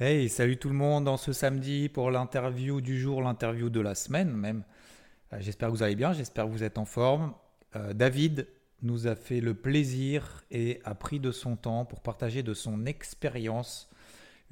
Hey, salut tout le monde dans ce samedi pour l'interview du jour, l'interview de la semaine même. Euh, j'espère que vous allez bien, j'espère que vous êtes en forme. Euh, David nous a fait le plaisir et a pris de son temps pour partager de son expérience.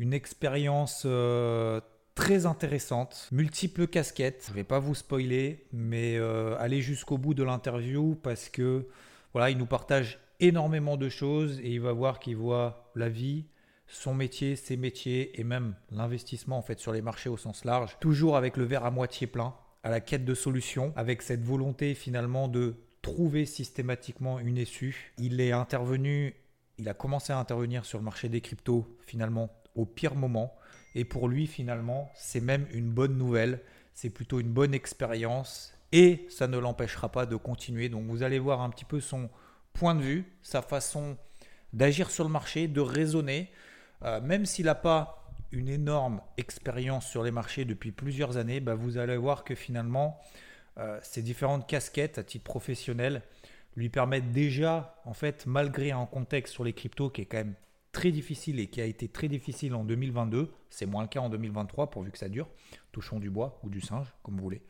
Une expérience euh, très intéressante, multiples casquettes. Je ne vais pas vous spoiler, mais allez jusqu'au bout de l'interview parce que voilà, il nous partage énormément de choses et il va voir qu'il voit la vie son métier, ses métiers et même l'investissement en fait sur les marchés au sens large, toujours avec le verre à moitié plein, à la quête de solutions, avec cette volonté finalement de trouver systématiquement une issue. Il est intervenu, il a commencé à intervenir sur le marché des cryptos finalement au pire moment et pour lui finalement, c'est même une bonne nouvelle, c'est plutôt une bonne expérience et ça ne l'empêchera pas de continuer. Donc vous allez voir un petit peu son point de vue, sa façon d'agir sur le marché, de raisonner. Euh, même s'il n'a pas une énorme expérience sur les marchés depuis plusieurs années, bah, vous allez voir que finalement, euh, ces différentes casquettes à titre professionnel lui permettent déjà, en fait, malgré un contexte sur les cryptos qui est quand même très difficile et qui a été très difficile en 2022, c'est moins le cas en 2023 pourvu que ça dure, touchons du bois ou du singe, comme vous voulez.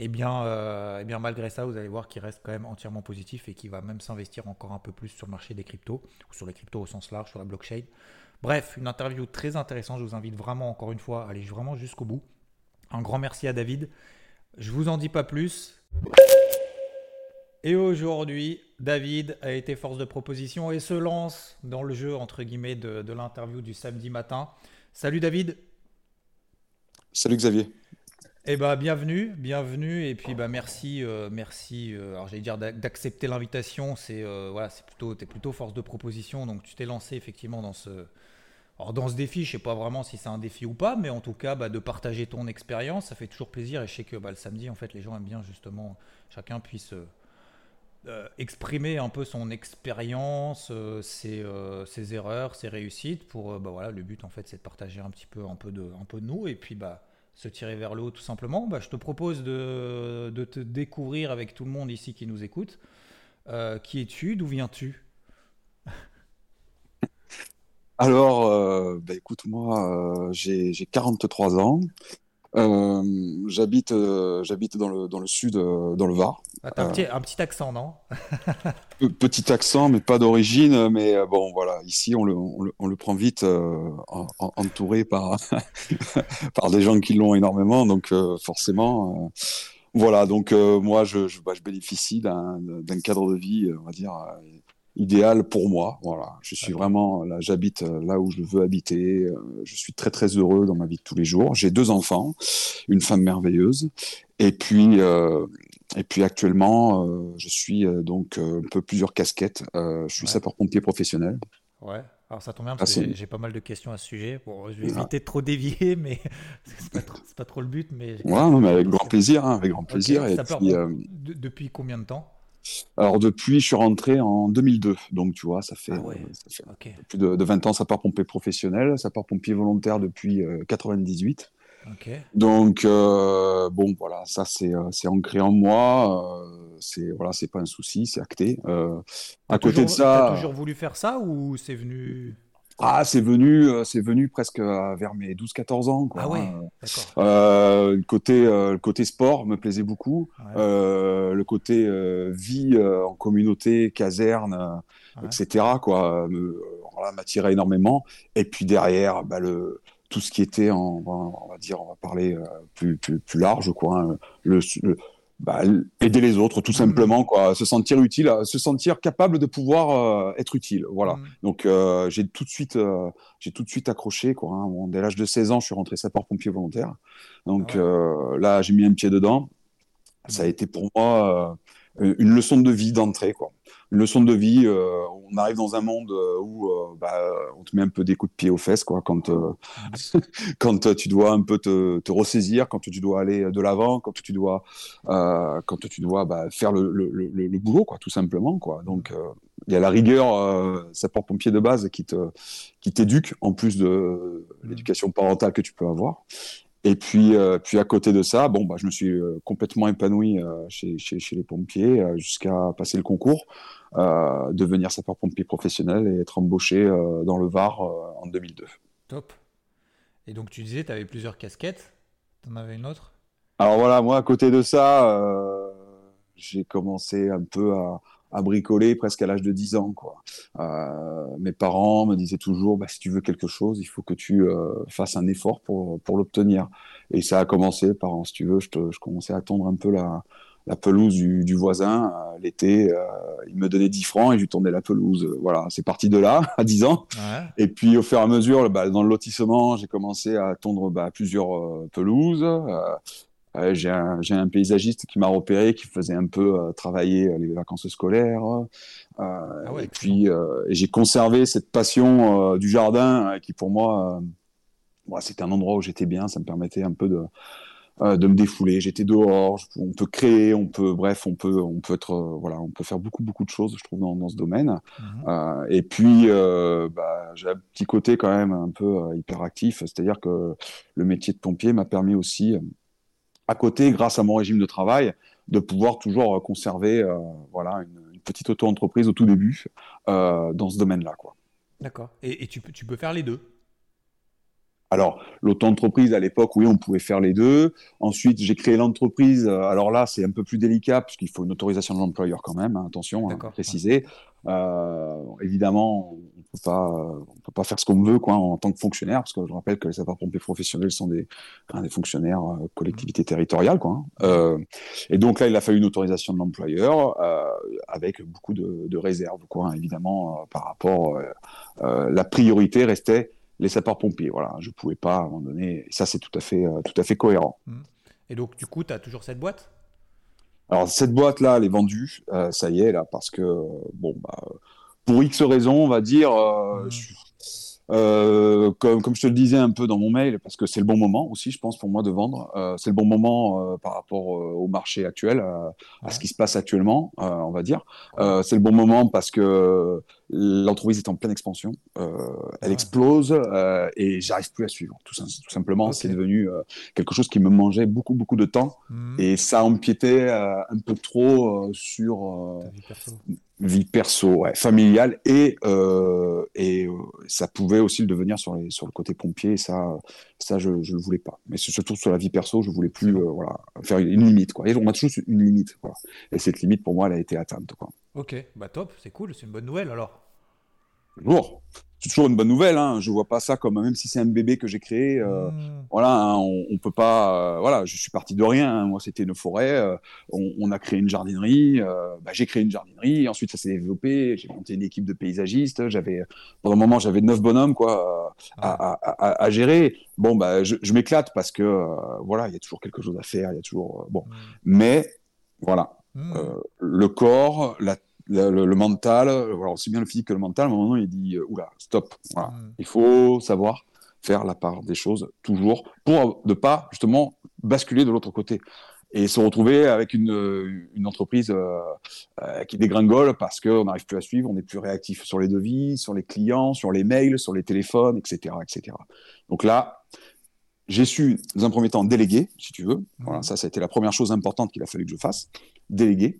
Et eh bien, euh, eh bien malgré ça, vous allez voir qu'il reste quand même entièrement positif et qu'il va même s'investir encore un peu plus sur le marché des cryptos, ou sur les cryptos au sens large, sur la blockchain. Bref, une interview très intéressante. Je vous invite vraiment, encore une fois, à aller vraiment jusqu'au bout. Un grand merci à David. Je vous en dis pas plus. Et aujourd'hui, David a été force de proposition et se lance dans le jeu, entre guillemets, de, de l'interview du samedi matin. Salut David. Salut Xavier. Eh ben, bienvenue, bienvenue, et puis bah, merci, euh, merci. Euh, alors j'allais dire d'accepter l'invitation, c'est euh, voilà, c'est plutôt, es plutôt force de proposition, donc tu t'es lancé effectivement dans ce, alors dans ce défi, je sais pas vraiment si c'est un défi ou pas, mais en tout cas, bah, de partager ton expérience, ça fait toujours plaisir. Et je sais que bah, le samedi, en fait, les gens aiment bien justement chacun puisse exprimer un peu son expérience, ses, erreurs, ses réussites. Pour bah, voilà, le but en fait, c'est de partager un petit peu, un peu de, un peu nous, et puis se tirer vers le haut tout simplement, bah, je te propose de, te découvrir avec tout le monde ici qui nous écoute. Euh, qui es-tu? D'où viens-tu? Alors, euh, bah, écoute, moi, euh, j'ai 43 ans. Euh, j'habite, euh, j'habite dans le, dans le sud, euh, dans le Var. Ah, un, petit, un, petit, accent, non? Petit accent, mais pas d'origine. Mais bon, voilà, ici, on le, on le, prend vite entouré par, par des gens qui l'ont énormément. Donc, forcément, voilà. Donc, moi, je, je, bah, je bénéficie d'un cadre de vie, on va dire, idéal pour moi. Voilà, je suis vraiment là, j'habite euh, là où je veux habiter. Euh, je suis très très heureux dans ma vie de tous les jours. J'ai deux enfants, une femme merveilleuse, et puis euh, et puis actuellement, je suis donc un peu plusieurs casquettes. je suis sapeur-pompier professionnel. Ouais. Alors ça tombe bien parce que j'ai pas mal de questions à ce sujet. Bon, je vais éviter de trop dévier, mais c'est pas, pas, trop le but. Mais ouais, non, mais avec grand plaisir, hein, avec grand plaisir. Et puis, depuis combien de temps? Alors depuis, je suis rentré en 2002, donc tu vois, ça fait, ah plus de, 20 ans sapeur-pompier professionnel, sapeur-pompier volontaire depuis 98. Euh, donc euh, bon, voilà, ça c'est euh, ancré en moi, c'est voilà, c'est pas un souci, c'est acté. à côté de ça, as toujours voulu faire ça ou c'est venu ah, c'est venu, euh, c'est venu presque euh, vers mes 12-14 ans. Quoi. Ah ouais, euh, le côté, le côté sport me plaisait beaucoup. le côté vie en communauté, caserne, etc. Quoi, m'attirait énormément. Et puis derrière, bah, le, tout ce qui était, en, on va dire, on va parler plus, plus, plus large, quoi. Hein, le, bah, aider les autres tout simplement quoi se sentir utile se sentir capable de pouvoir euh, être utile voilà mm. donc euh, j'ai tout de suite euh, j'ai tout de suite accroché quoi hein. dès l'âge de 16 ans je suis rentré sapeur pompier volontaire donc ah là j'ai mis un pied dedans ça a mm. été pour moi une leçon de vie d'entrée quoi une leçon de vie. Euh, on arrive dans un monde euh, où euh, bah, on te met un peu des coups de pied aux fesses, quoi, quand, quand tu dois un peu te, ressaisir, quand tu dois aller de l'avant, quand tu dois, quand tu dois bah, faire le, boulot, quoi, tout simplement. Quoi. Donc, il y a la rigueur sapeur-pompier de base qui te qui t'éduque en plus de l'éducation parentale que tu peux avoir. Et puis, euh, puis à côté de ça, bon, bah, je me suis euh, complètement épanoui euh, chez, chez, chez, les pompiers jusqu'à passer le concours, devenir sapeur-pompier professionnel et être embauché dans le Var en 2002. Top. Et donc tu disais, tu avais plusieurs casquettes. Tu en avais une autre? Alors voilà, moi à côté de ça, j'ai commencé un peu à, à, bricoler presque à l'âge de 10 ans. Quoi. Euh, mes parents me disaient toujours, bah, si tu veux quelque chose, il faut que tu euh, fasses un effort pour, pour l'obtenir. Et ça a commencé par, si tu veux, je, te, je commençais à tondre un peu la, la pelouse du, voisin. Euh, l'été, euh, il me donnait 10 francs et je lui tournais la pelouse. Voilà, c'est parti de là, à 10 ans. Et puis, au fur et à mesure, bah, dans le lotissement, j'ai commencé à tondre bah, plusieurs euh, pelouses. J'ai un, paysagiste qui m'a repéré, qui faisait un peu travailler les vacances scolaires. Ah et puis, j'ai conservé cette passion du jardin qui, pour moi, c'était un endroit où j'étais bien. Ça me permettait un peu de euh, de me défouler. J'étais dehors. On peut créer, on peut, bref, on peut, on peut être, euh, voilà, on peut faire beaucoup, beaucoup de choses, je trouve, dans, dans ce domaine. Mhm. Euh, et puis, bah, j'ai un petit côté quand même un peu hyperactif, c'est-à-dire que le métier de pompier m'a permis aussi, à côté, grâce à mon régime de travail, de pouvoir toujours conserver, voilà, une, petite auto-entreprise au tout début dans ce domaine-là. D'accord. Et, et tu, tu peux faire les deux? Alors, l'auto-entreprise, à l'époque, oui, on pouvait faire les deux. Ensuite, j'ai créé l'entreprise. Euh, alors là, c'est un peu plus délicat, puisqu'il faut une autorisation de l'employeur quand même, hein, attention, hein, préciser. Euh, évidemment, on peut pas, on peut pas faire ce qu'on veut quoi, en tant que fonctionnaire, parce que je rappelle que les sapeurs-pompiers professionnels sont des, des fonctionnaires euh, collectivités territoriales. Quoi, hein. et donc là, il a fallu une autorisation de l'employeur, avec beaucoup de, de réserves, quoi, évidemment, par rapport... la priorité restait les sapeurs-pompiers. Voilà, je pouvais pas à un moment donné. ça, c'est tout à fait, euh, tout à fait cohérent. Mmh. Et donc, du coup, tu as toujours cette boîte? Alors, cette boîte-là, elle est vendue. Euh, ça y est, là, parce que, bon, bah, pour X raisons, on va dire, euh. Euh, comme, comme, je te le disais un peu dans mon mail, parce que c'est le bon moment aussi, je pense, pour moi de vendre. Euh, c'est le bon moment euh, par rapport euh, au marché actuel, à ce qui se passe actuellement, on va dire. c'est le bon moment parce que l'entreprise est en pleine expansion, elle explose et j'arrive plus à suivre. Tout, tout simplement, c'est devenu quelque chose qui me mangeait beaucoup, beaucoup de temps mmh. et ça empiétait un peu trop sur vie perso, ouais, familiale, et, euh, et euh, ça pouvait aussi le devenir sur, les, sur le côté pompier, et ça, ça je ne le voulais pas. Mais surtout sur la vie perso, je voulais plus euh, voilà, faire une limite. Quoi. Et on a toujours une limite. Quoi. Et cette limite, pour moi, elle a été atteinte. Quoi. Ok, bah top, c'est cool, c'est une bonne nouvelle alors. Lourd c'est toujours une bonne nouvelle. Hein. Je vois pas ça comme même si c'est un bébé que j'ai créé. Euh, mmh. Voilà, hein, on, on, peut pas. Euh, voilà, je suis parti de rien. Hein. Moi, c'était une forêt. Euh, on, on, a créé une jardinerie. Bah, j'ai créé une jardinerie. Ensuite, ça s'est développé. J'ai monté une équipe de paysagistes. J'avais pendant un moment, j'avais neuf bonhommes quoi à, à, à, à, gérer. Bon, bah, je, je m'éclate parce que voilà, il y a toujours quelque chose à faire. Il y a toujours bon, mmh. mais voilà. Mmh. le corps, la le, mental, voilà, aussi bien le physique que le mental, à un moment il dit euh, oula, stop. Voilà. Mm. Il faut savoir faire la part des choses toujours pour ne pas justement basculer de l'autre côté et se retrouver avec une, une entreprise euh, euh, qui dégringole parce qu'on n'arrive plus à suivre, on n'est plus réactif sur les devis, sur les clients, sur les mails, sur les téléphones, etc. etc. Donc là, j'ai su, dans un premier temps, déléguer, si tu veux. Voilà, mm. ça, ça a été la première chose importante qu'il a fallu que je fasse, déléguer.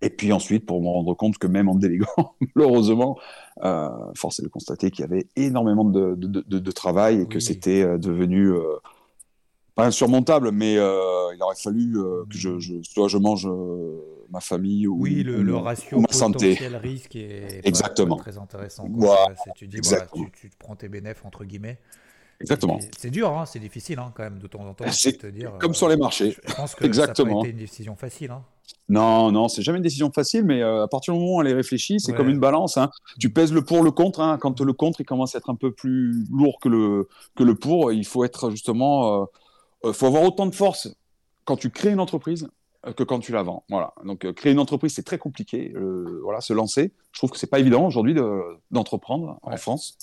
Et puis ensuite, pour me rendre compte que même en déléguant, malheureusement, euh, force est de constater qu'il y avait énormément de, de, de, de travail et que c'était euh, devenu euh, pas insurmontable, mais euh, il aurait fallu que je, je, soit je mange ma famille ou, oui, le, le ratio ma santé. risque est Exactement. Pas, très intéressant. Voilà. Tu, dis, voilà, tu, tu, prends tes bénéfices entre guillemets. Exactement. C'est dur, hein, c'est difficile hein, quand même de temps en temps. C'est comme sur les marchés. Je pense que Exactement. ça n'a pas été une décision facile. Hein. Non, non, c'est jamais une décision facile, mais euh, à partir du moment où elle est réfléchie, c'est comme une balance. Hein. Tu pèses le pour, le contre. Quand le contre il commence à être un peu plus lourd que le, que le pour, il faut être justement. Euh, euh, faut avoir autant de force quand tu crées une entreprise que quand tu la vends. Voilà. Donc créer une entreprise, c'est très compliqué. voilà, se lancer. Je trouve que c'est pas évident aujourd'hui d'entreprendre en France.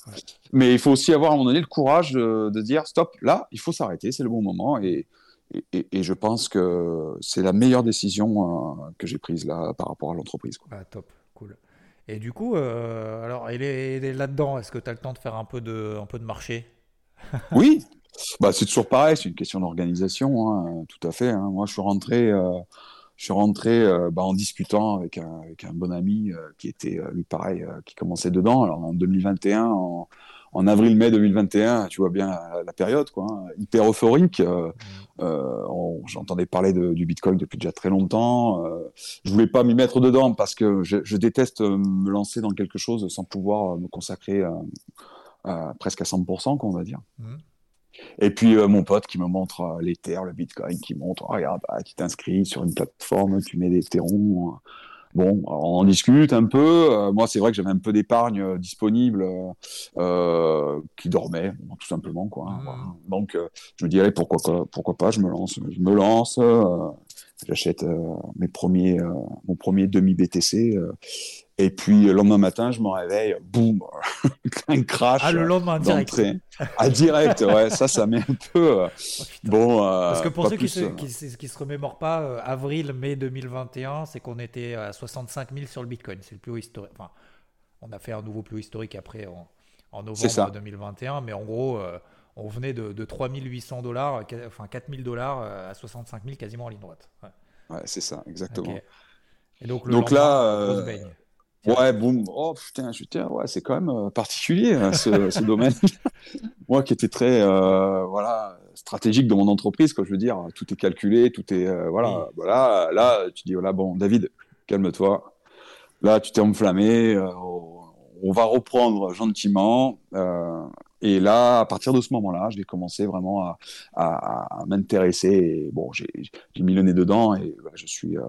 Mais il faut aussi avoir à un moment donné le courage de, de dire stop, là, il faut s'arrêter, c'est le bon moment. Et, et, je pense que c'est la meilleure décision euh, que j'ai prise là par rapport à l'entreprise. Ah, top, cool. Et du coup, euh, alors, il est, là-dedans. Est-ce que tu as le temps de faire un peu de, un peu de marché? Oui, bah, c'est toujours pareil. C'est une question d'organisation, hein, tout à fait. Hein. Moi, je suis rentré, euh, je suis rentré bah, en discutant avec un, avec un bon ami qui était, lui, pareil, qui commençait dedans. Alors, en 2021, en, en avril-mai 2021, tu vois bien la, période, quoi, hein, hyper euphorique. Euh, mm. euh, J'entendais parler de, du Bitcoin depuis déjà très longtemps. Euh, je voulais pas m'y mettre dedans parce que je, je, déteste me lancer dans quelque chose sans pouvoir me consacrer presque à 100%, quoi, on va dire. Mm. Et puis mon pote qui me montre l'Ether, le Bitcoin, qui montre, regarde, bah, tu t'inscris sur une plateforme, tu mets des terrons Bon, on en discute un peu. Euh, moi, c'est vrai que j'avais un peu d'épargne euh, disponible euh, qui dormait, tout simplement. Quoi, mmh. Donc, je me dis, allez, pourquoi, pourquoi pas, je me lance. Je me lance, j'achète mes premiers, mon premier demi-BTC. Et puis le lendemain matin, je me réveille, boum, un crash. Ah, le lendemain direct. Ah, direct, ouais, ça, ça met un peu. Euh, oh, bon. Euh, Parce que pour ceux qui, se, qui, se remémorent pas, euh, avril, mai 2021, c'est qu'on était à 65 000 sur le Bitcoin. C'est le plus haut historique. Enfin, on a fait un nouveau plus haut historique après en, en novembre 2021, mais en gros, on venait de, de 3 800 dollars, enfin 4 000 dollars à 65 000 quasiment en ligne droite. Ouais, c'est ça, exactement. Et donc, le donc là, Ouais, boum. Oh putain, je tiens, ouais, c'est quand même euh, particulier hein, ce, domaine. Moi qui étais très euh, voilà stratégique dans mon entreprise, quoi, je veux dire, tout est calculé, tout est euh, voilà, voilà. Là, tu dis voilà, bon, David, calme-toi. Là, tu t'es enflammé. on va reprendre gentiment. Et là, à partir de ce moment-là, j'ai commencé vraiment à, à, à m'intéresser. Bon, j'ai mis le nez dedans et bah, je suis, euh,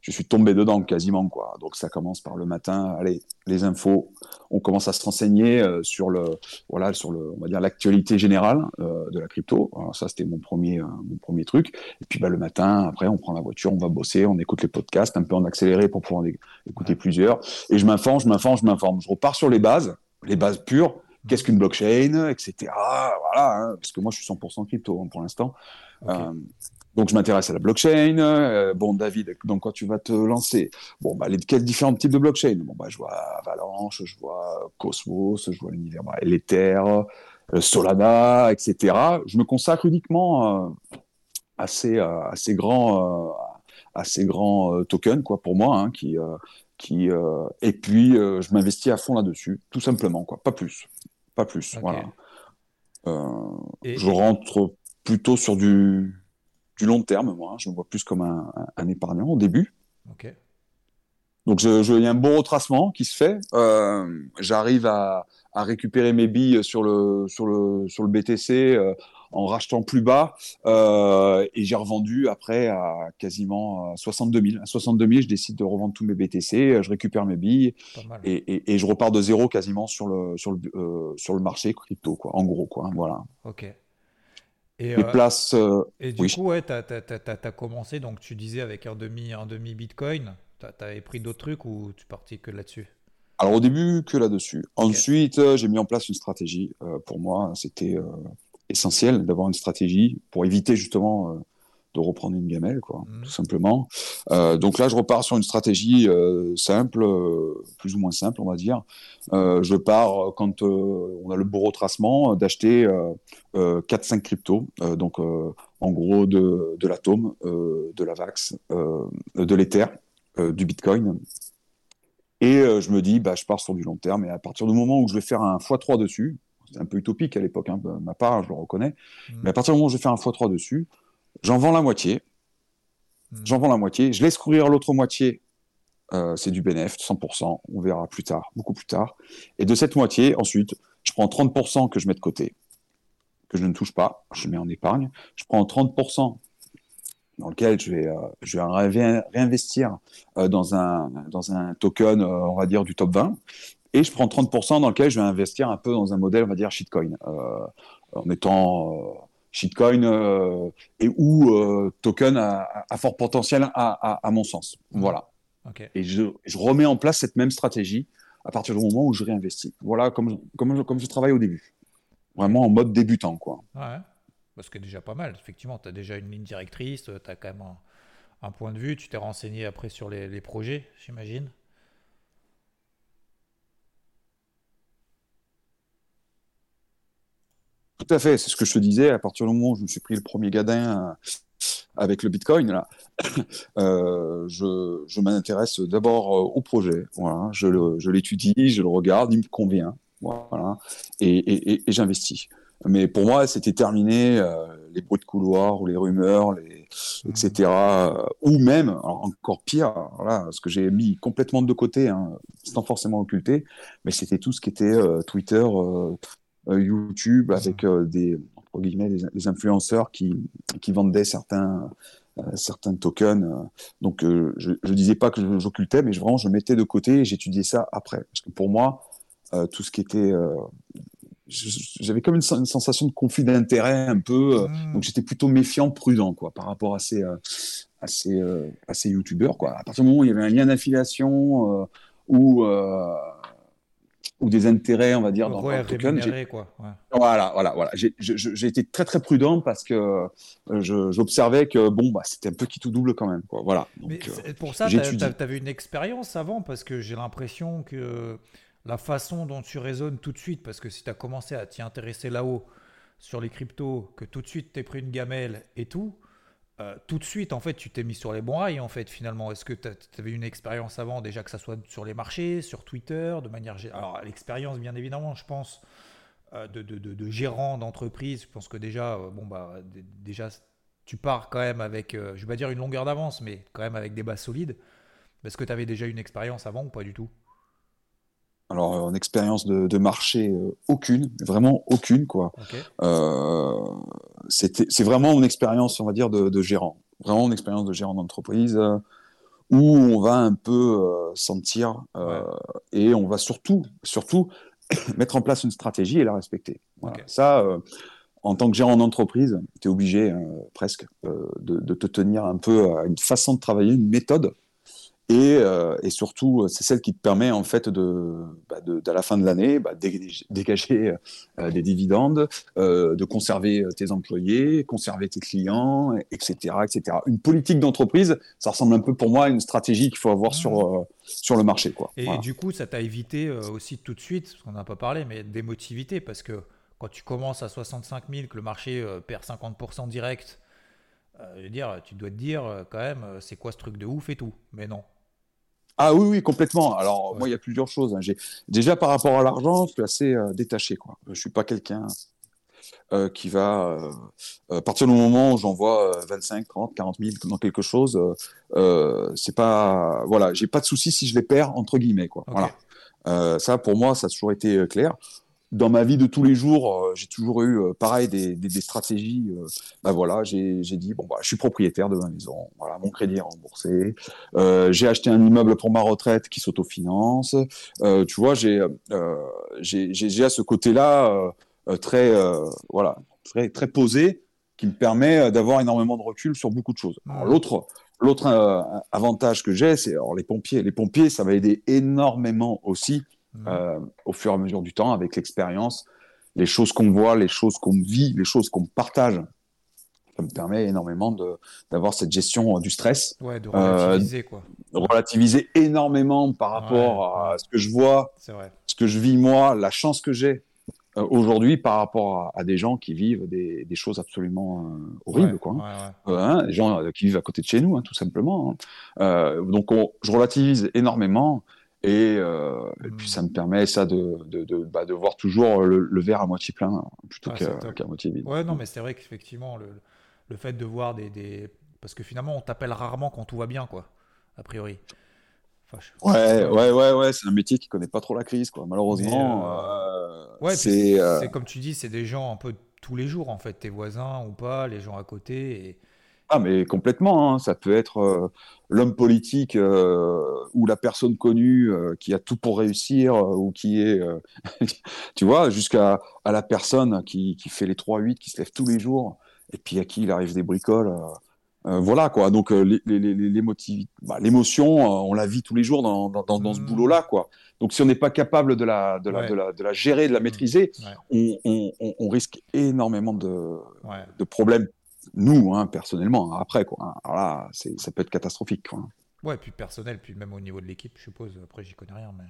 je suis tombé dedans quasiment quoi. Donc ça commence par le matin. Allez, les infos. On commence à se renseigner euh, sur le, voilà, sur le, on va dire l'actualité générale euh, de la crypto. Alors ça, c'était mon premier, mon premier truc. Et puis bah, le matin, après, on prend la voiture, on va bosser, on écoute les podcasts, un peu en accéléré pour pouvoir écouter plusieurs. Et je m'informe, je m'informe, je m'informe. Je repars sur les bases, les bases pures qu'est-ce qu'une blockchain, etc. Voilà, hein, parce que moi je suis 100% crypto hein, pour l'instant. Euh, donc je m'intéresse à la blockchain. Euh, bon, David, dans quoi tu vas te lancer Bon, bah, les, quels différents types de blockchain? Bon, bah, je vois Avalanche, je vois Cosmos, je vois l'univers, bah, l'Ether, euh, Solana, etc. Je me consacre uniquement à ces, à ces grands, à ces grands tokens, quoi, pour moi, hein, qui, qui, et puis je m'investis à fond là-dessus, tout simplement, quoi, pas plus pas plus. Voilà. Euh, je rentre plutôt sur du, du, long terme, moi. Je me vois plus comme un, un épargnant au début. Donc, il y a un bon retracement qui se fait. Euh, j'arrive à, à, récupérer mes billes sur le, sur le, sur le BTC euh, en rachetant plus bas. Euh, et j'ai revendu après à quasiment 62 000. À 62 000, je décide de revendre tous mes BTC, je récupère mes billes et, et, et, je repars de zéro quasiment sur le, sur le, euh, sur le marché crypto, quoi, en gros. Quoi, voilà. Ok. Et, euh, et du coup, ouais, tu as, commencé, donc tu disais avec un demi, un demi Bitcoin, tu avais pris d'autres trucs ou tu partais que là-dessus? Alors au début, que là-dessus. Ensuite, j'ai mis en place une stratégie. pour moi, c'était essentiel d'avoir une stratégie pour éviter justement euh, de reprendre une gamelle, quoi, mmh. tout simplement. Euh, donc là, je repars sur une stratégie euh, simple, plus ou moins simple, on va dire. je pars quand on a le beau retracement d'acheter 4-5 cryptos, donc en gros de, de l'atome, de la VAX, de l'Ether, du Bitcoin. Et je me dis, bah, je pars sur du long terme, et à partir du moment où je vais faire un x3 dessus, un peu utopique à l'époque, hein, ma part, je le reconnais. Mm. Mais à partir du moment où je fais un x3 dessus, j'en vends la moitié. Mm. J'en vends la moitié. Je laisse courir l'autre moitié. Euh, c'est du bénéfice, 100%. On verra plus tard, beaucoup plus tard. Et de cette moitié, ensuite, je prends 30% que je mets de côté, que je ne touche pas, je mets en épargne. Je prends 30% dans lequel je vais, euh, je vais réinvestir euh, dans, un, dans un token, on va dire, du top 20 et je prends 30% dans lequel je vais investir un peu dans un modèle, on va dire, shitcoin, euh, en étant euh, shitcoin euh, et ou token à, fort potentiel à, mon sens. Mmh. Voilà. Et je, je, remets en place cette même stratégie à partir du moment où je réinvestis. Voilà comme, comme, je, comme je travaille au début. Vraiment en mode débutant. Quoi. Ouais, parce que déjà pas mal. Effectivement, tu as déjà une ligne directrice, tu as quand même un, point de vue, tu t'es renseigné après sur les, les projets, j'imagine. Tout à fait, c'est ce que je te disais. À partir du moment où je me suis pris le premier gadin euh, avec le Bitcoin, là, euh, je, m'intéresse d'abord euh, au projet. Voilà, je l'étudie, je le regarde, il me convient. voilà, et, j'investis. Mais pour moi, c'était terminé, les bruits de couloir ou les rumeurs, etc. Ou même, encore pire, ce que j'ai mis complètement de côté, hein, sans forcément occulter, mais c'était tout ce qui était Twitter, YouTube, avec des, entre guillemets, des, influenceurs qui, qui vendaient certains, certains tokens. Donc, je ne disais pas que j'occultais, mais je, vraiment, je mettais de côté et j'étudiais ça après. Parce que pour moi, tout ce qui était j'avais comme une, sensation de conflit d'intérêt un peu, euh, mmh. donc j'étais plutôt méfiant, prudent quoi, par rapport à ces, euh, à ces, euh, à ces youtubeurs quoi. À partir du moment où il y avait un lien d'affiliation ou ou des intérêts, on va dire, dans le token. Quoi. Voilà, voilà, voilà. J'ai été très très prudent parce que j'observais que bon, bah, c'était un peu qui tout double quand même. Quoi. Voilà. Donc, pour ça, tu avais une expérience avant parce que j'ai l'impression que la façon dont tu raisonnes tout de suite, parce que si tu as commencé à t'y intéresser là-haut sur les cryptos, que tout de suite tu pris une gamelle et tout, euh, tout de suite en fait tu t'es mis sur les bons rails en fait finalement. Est-ce que tu avais une expérience avant déjà que ça soit sur les marchés, sur Twitter, de manière Alors l'expérience bien évidemment je pense euh, de, de, gérant d'entreprise, je pense que déjà, euh, bon bah déjà tu pars quand même avec, je vais dire une longueur d'avance, mais quand même avec des bases solides. Est-ce que tu avais déjà une expérience avant ou pas du tout? Alors, en expérience de, marché, euh, aucune, vraiment aucune, quoi. Euh, c'est vraiment une expérience, on va dire, de, gérant. Vraiment une expérience de gérant d'entreprise euh, où on va un peu sentir et on va surtout, surtout mettre en place une stratégie et la respecter. Ça, en tant que gérant d'entreprise, tu es obligé presque de, de, te tenir un peu à une façon de travailler, une méthode euh, et, surtout, c'est celle qui te permet en fait de, bah, à la fin de l'année, bah, dégager, euh, des dividendes, euh, de conserver tes employés, conserver tes clients, etc., etc. Une politique d'entreprise, ça ressemble un peu pour moi à une stratégie qu'il faut avoir sur mmh. sur le marché, quoi. Et du coup, ça t'a évité aussi tout de suite, parce qu'on n'a pas parlé, mais d'émotivité, parce que quand tu commences à 65 000, que le marché perd 50% direct. je veux dire, tu dois te dire quand même, c'est quoi ce truc de ouf et tout. Mais non, ah oui, oui, complètement. Alors, moi, il y a plusieurs choses. Hein. Déjà, par rapport à l'argent, je suis assez euh, détaché. Quoi. Je ne suis pas quelqu'un euh, qui va, euh, à partir du moment où j'envoie 25, 30, 40 000 dans quelque chose, c'est pas. Voilà, j'ai pas de souci si je les perds, entre guillemets. Quoi. Voilà. ça, pour moi, ça a toujours été clair dans ma vie de tous les jours, euh, j'ai toujours eu euh, pareil des, des, des stratégies. Euh, bah voilà, j'ai dit bon bah je suis propriétaire de ma maison, voilà mon crédit est remboursé. j'ai acheté un immeuble pour ma retraite qui s'autofinance. tu vois, j'ai j'ai à ce côté-là très voilà très très posé qui me permet d'avoir énormément de recul sur beaucoup de choses. L'autre l'autre avantage que j'ai, c'est les pompiers. Les pompiers, ça va aider énormément aussi Mmh. Euh, au fur et à mesure du temps, avec l'expérience, les choses qu'on voit, les choses qu'on vit, les choses qu'on partage. Ça me permet énormément d'avoir cette gestion du stress. Ouais, de relativiser, euh, quoi. De relativiser énormément par rapport à ce que je vois, ce que je vis moi, la chance que j'ai euh, aujourd'hui par rapport à, des gens qui vivent des, des choses absolument horribles, quoi. Hein. Hein, des gens qui vivent à côté de chez nous, hein, tout simplement. donc, je relativise énormément. Euh, et, puis ça me permet ça de, de, de, bah, de voir toujours le, verre à moitié plein plutôt qu'à moitié vide. Ouais, non, mais c'est vrai qu'effectivement, le, le, fait de voir des, des... Parce que finalement, on t'appelle rarement quand tout va bien, quoi, a priori. Ouais, ouais, ouais, ouais, c'est un métier qui connaît pas trop la crise, quoi. Malheureusement, euh, ouais, euh, c'est comme tu dis, c'est des gens un peu tous les jours, en fait, tes voisins ou pas, les gens à côté. Et ah, mais complètement. Hein. Ça peut être euh, l'homme politique euh, ou la personne connue euh, qui a tout pour réussir ou qui est, tu vois, jusqu'à à la personne qui, qui fait les 3-8, qui se lève tous les jours et puis à qui il arrive des bricoles. voilà quoi. Donc bah, l'émotion, on la vit tous les jours dans, dans, dans, ce mmh. boulot-là quoi. Donc si on n'est pas capable de la, de, la, de, la, de la gérer, de la mmh. maîtriser, on, on, on, risque énormément de, de problèmes nous, hein, personnellement, hein, après, quoi. Hein. Alors là, ça peut être catastrophique, quoi. Ouais, puis personnel, puis même au niveau de l'équipe, je suppose. Après, j'y connais rien, mais.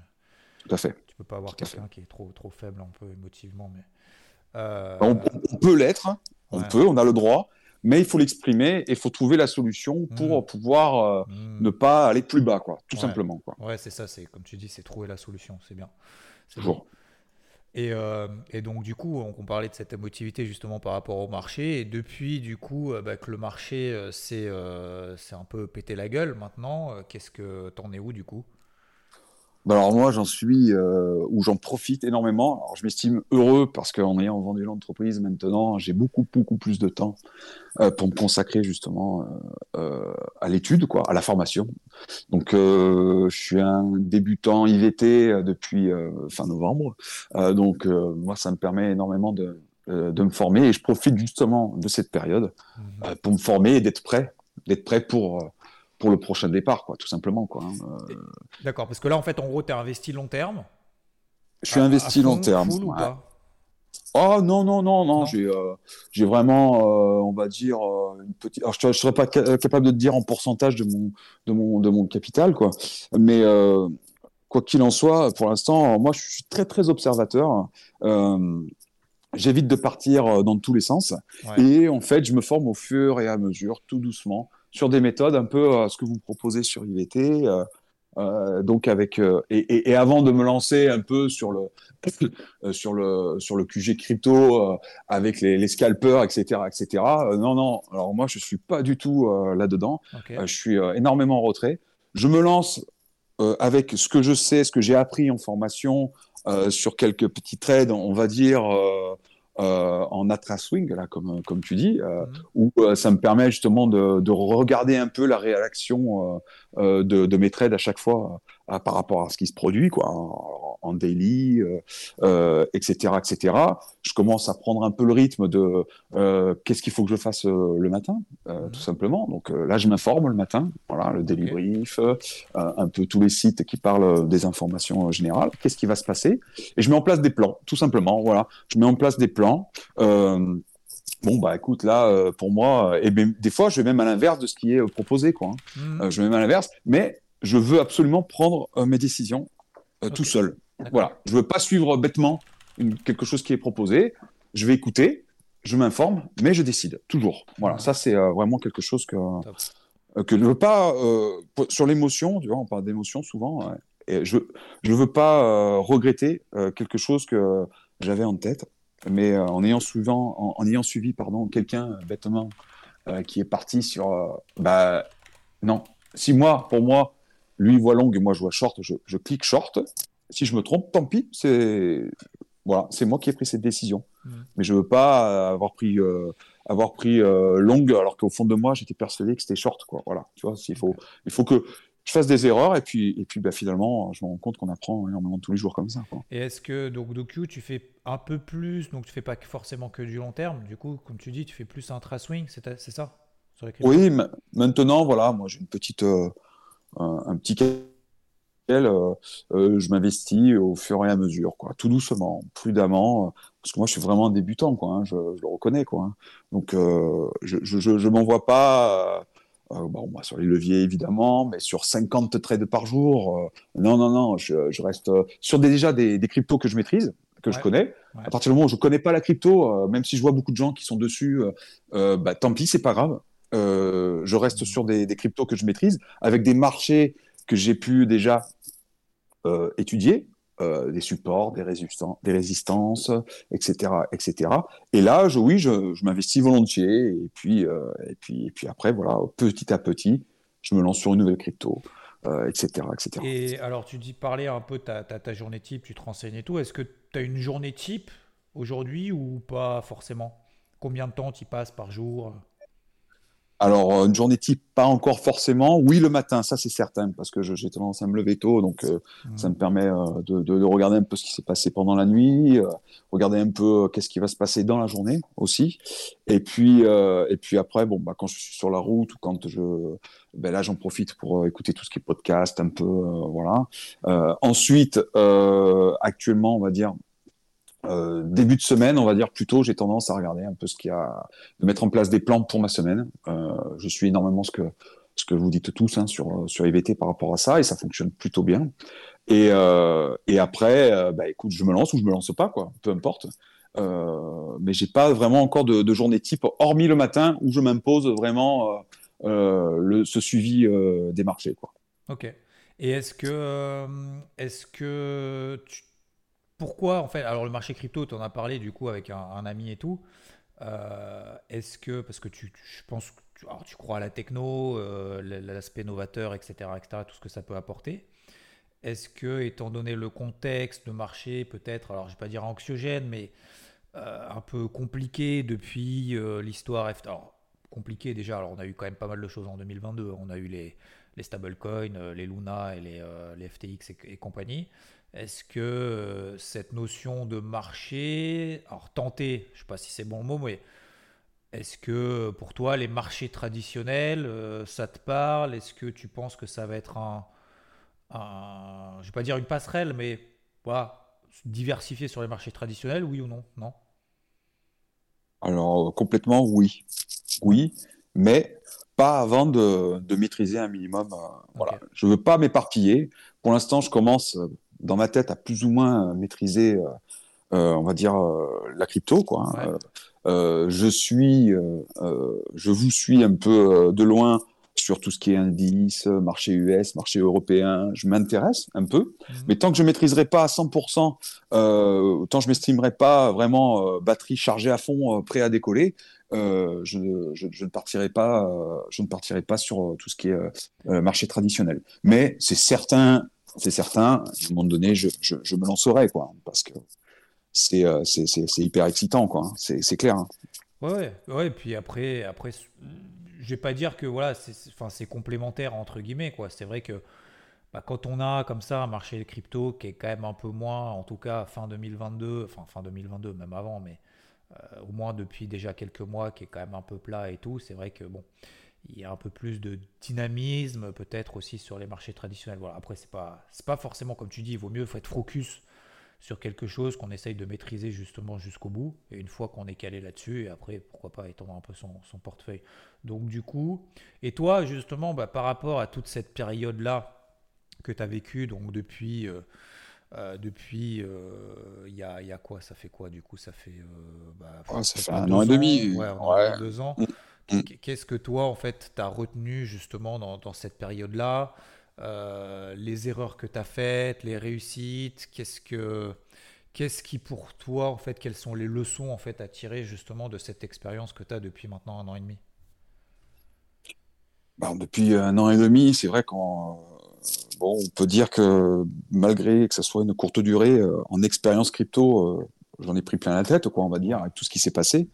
Tout à fait. Tu peux pas avoir quelqu'un qui est trop, trop faible, un peu émotivement, mais. Euh, on, peut l'être, on peut, on a le droit, mais il faut l'exprimer et il faut trouver la solution pour mmh. pouvoir euh, mmh. ne pas aller plus bas, quoi, tout simplement. Quoi. Ouais, c'est ça, c'est comme tu dis, c'est trouver la solution, c'est bien. Toujours. Euh, et, donc, du coup, on, parlait de cette émotivité justement par rapport au marché. Et depuis, du coup, euh, bah, que le marché c'est un peu pété la gueule maintenant, qu'est-ce que t'en es où du coup? Alors moi, j'en suis euh, ou j'en profite énormément. Alors je m'estime heureux parce qu'en ayant vendu l'entreprise maintenant, j'ai beaucoup beaucoup plus de temps euh, pour me consacrer justement euh, à l'étude, quoi, à la formation. Donc je suis un débutant IVT depuis fin novembre. donc moi, ça me permet énormément de de me former et je profite justement de cette période mmh. pour me former et d'être prêt, d'être prêt pour pour le prochain départ, quoi, tout simplement. Quoi, hein, euh. D'accord, parce que là, en fait, en gros, tu es investi long terme. Je suis investi long terme. Oh non, non, non, non, j'ai euh, vraiment, euh, on va dire, une petite. Alors, je ne serais pas capable de te dire en pourcentage de mon, de mon, de mon capital, quoi. Mais quoi qu'il en soit, pour l'instant, moi, je suis très, très observateur. J'évite de partir dans tous les sens. Et en fait, je me forme au fur et à mesure, tout doucement sur des méthodes un peu euh, ce que vous proposez sur IVT. Euh, euh, donc avec et, et, avant de me lancer un peu sur le sur le sur le QG crypto avec les, les, scalpers etc etc non non. Alors moi je suis pas du tout là dedans je suis énormément en retrait. Je me lance avec ce que je sais ce que j'ai appris en formation sur quelques petits trades on va dire euh, en atra swing, là, comme, comme tu dis, euh, mhm. où euh, ça me permet justement de, de, regarder un peu la réaction de, de, mes trades à chaque fois par rapport à ce qui se produit, quoi, en, daily, etc., etc. Je commence à prendre un peu le rythme de qu'est-ce qu'il faut que je fasse le matin, mhm. tout simplement. Donc là, je m'informe le matin, voilà, le daily brief, un peu tous les sites qui parlent des informations générales. Qu'est-ce qui va se passer? Et je mets en place des plans, tout simplement. Voilà, je mets en place des plans euh, bon, bah écoute, là, euh, pour moi, et ben, des fois, je vais même à l'inverse de ce qui est euh, proposé, quoi. Hein. Mmh. je vais même à l'inverse, mais je veux absolument prendre mes décisions tout seul. Voilà, je veux pas suivre bêtement quelque chose qui est proposé. Je vais écouter, je m'informe, mais je décide toujours. Voilà, ça c'est vraiment quelque chose que que je veux pas sur l'émotion. Tu vois, on parle d'émotion souvent. Et je je veux pas regretter quelque chose que j'avais en tête mais euh, en ayant, souvent, en, ayant suivi pardon, quelqu'un euh, bêtement euh, qui est parti sur. bah, non. Si moi, pour moi, lui voit longue et moi je vois short, je, clique short. Si je me trompe, tant pis. C'est voilà, c'est moi qui ai pris cette décision. Mmh. Mais je veux pas avoir pris avoir pris longue alors qu'au fond de moi j'étais persuadé que c'était short quoi. Voilà, tu vois, il faut il faut que je fasse des erreurs et puis, et puis bah, finalement, je me rends compte qu'on apprend énormément tous les jours comme ça. Et est-ce que, donc, Doku, tu fais un peu plus, donc tu fais pas forcément que du long terme, du coup, comme tu dis, tu fais plus un swing, c'est ça? Oui, maintenant, voilà, moi j'ai une petite, euh, un, petit euh, euh, je m'investis au fur et à mesure, quoi, tout doucement, prudemment, parce que moi je suis vraiment un débutant, quoi, hein, je, le reconnais, quoi. Hein. donc je, je, je m'envoie pas euh, bon, sur les leviers évidemment, mais sur 50 trades par jour, euh, non, non, non, je, reste euh, sur déjà des, cryptos que je maîtrise, que je connais. À partir du moment où je connais pas la crypto, même si je vois beaucoup de gens qui sont dessus, bah, tant pis, c'est pas grave. Je reste sur des, cryptos que je maîtrise, avec des marchés que j'ai pu déjà étudier, euh, des supports, des, résistances, etc., etc. Et là, je, oui, je, m'investis volontiers. Et puis, euh, et puis, et puis après, voilà, petit à petit, je me lance sur une nouvelle crypto. etc., euh, etc. Et alors, tu dis parler un peu de ta, ta, journée type, tu te renseignes et tout. Est-ce que tu as une journée type aujourd'hui ou pas forcément? Combien de temps tu passes par jour? Alors, euh, une journée type, pas encore forcément. Oui, le matin, ça c'est certain, parce que j'ai tendance à me lever tôt, donc euh, mmh. ça me permet euh, de, regarder un peu ce qui s'est passé pendant la nuit, regarder un peu qu'est-ce qui va se passer dans la journée aussi. Et puis, et puis après, bon, bah, quand je suis sur la route ou quand je, ben là, j'en profite pour écouter tout ce qui est podcast, un peu, voilà. ensuite, actuellement, on va dire, euh, début de semaine, on va dire plutôt, j'ai tendance à regarder un peu ce qu'il y a, de mettre en place des plans pour ma semaine. Euh, je suis énormément ce que ce que vous dites tous hein, sur sur IVT par rapport à ça et ça fonctionne plutôt bien. Et euh, et après, euh, bah écoute, je me lance ou je me lance pas quoi, peu importe. Euh, mais j'ai pas vraiment encore de, journée type, hormis le matin où je m'impose vraiment euh, le, ce suivi des marchés quoi. Ok. Et est-ce que est-ce que tu pourquoi, en fait, alors le marché crypto, tu en as parlé du coup avec un, ami et tout. Euh, est-ce que, parce que tu, je pense tu, crois à la techno, euh, l'aspect novateur, etc., etc., tout ce que ça peut apporter. Est-ce que, étant donné le contexte de marché, peut-être, alors je vais pas dire anxiogène, mais un peu compliqué depuis l'histoire. Alors, compliqué déjà, alors on a eu quand même pas mal de choses en 2022. On a eu les, les stablecoins, les Luna et les, les FTX et compagnie. Est-ce que euh, cette notion de marché, alors tenter, je ne sais pas si c'est bon mot, mais est-ce que pour toi les marchés traditionnels, euh, ça te parle? Est-ce que tu penses que ça va être un, je ne vais pas dire une passerelle, mais voilà, diversifier sur les marchés traditionnels, oui ou non? Non? Alors complètement oui, oui, mais pas avant de, maîtriser un minimum. Euh, voilà, je veux pas m'éparpiller. Pour l'instant, je commence dans ma tête à plus ou moins maîtriser, euh, euh, on va dire, euh, la crypto. Quoi, hein. je suis, je vous suis un peu de loin sur tout ce qui est indice, marché US, marché européen, je m'intéresse un peu, mhm. mais tant que je maîtriserai pas à 100%, euh, tant je m'estimerai pas vraiment batterie chargée à fond, prêt à décoller, je, je, je, ne partirai pas, je ne partirai pas sur tout ce qui est marché traditionnel. Mais c'est certain c'est certain, à un moment donné, je, me lancerai, quoi, parce que c'est euh, hyper excitant, quoi. Hein. C'est clair. Hein. Ouais, ouais, et puis après, après je vais pas dire que voilà, c'est complémentaire entre guillemets, quoi. C'est vrai que bah, quand on a comme ça un marché de crypto qui est quand même un peu moins, en tout cas fin 2022, enfin fin 2022, même avant, mais euh, au moins depuis déjà quelques mois, qui est quand même un peu plat et tout, c'est vrai que bon il y a un peu plus de dynamisme peut-être aussi sur les marchés traditionnels. Voilà. Après, c'est pas c'est pas forcément comme tu dis, il vaut mieux faut être focus sur quelque chose qu'on essaye de maîtriser justement jusqu'au bout. Et une fois qu'on est calé là-dessus, et après, pourquoi pas étendre un peu son, son portefeuille. Donc du coup, et toi justement, bah, par rapport à toute cette période-là que tu as vécue, donc depuis... Euh, euh, depuis, euh, il y, a, y, a, quoi? Ça fait quoi du coup? Ça fait, bah, ça fait un an et demi. Ouais, ouais. deux ans. Mm. Qu'est-ce que toi, en fait, tu as retenu justement dans, cette période-là euh, Les erreurs que tu as faites, les réussites Qu'est-ce que. Qu'est-ce qui pour toi, en fait, quelles sont les leçons en fait à tirer justement de cette expérience que tu as depuis maintenant un an et demi? Ben, Depuis un an et demi, c'est vrai qu'on bon, on peut dire que malgré que ce soit une courte durée, euh, en expérience crypto, euh, j'en ai pris plein la tête, quoi, on va dire, avec tout ce qui s'est passé.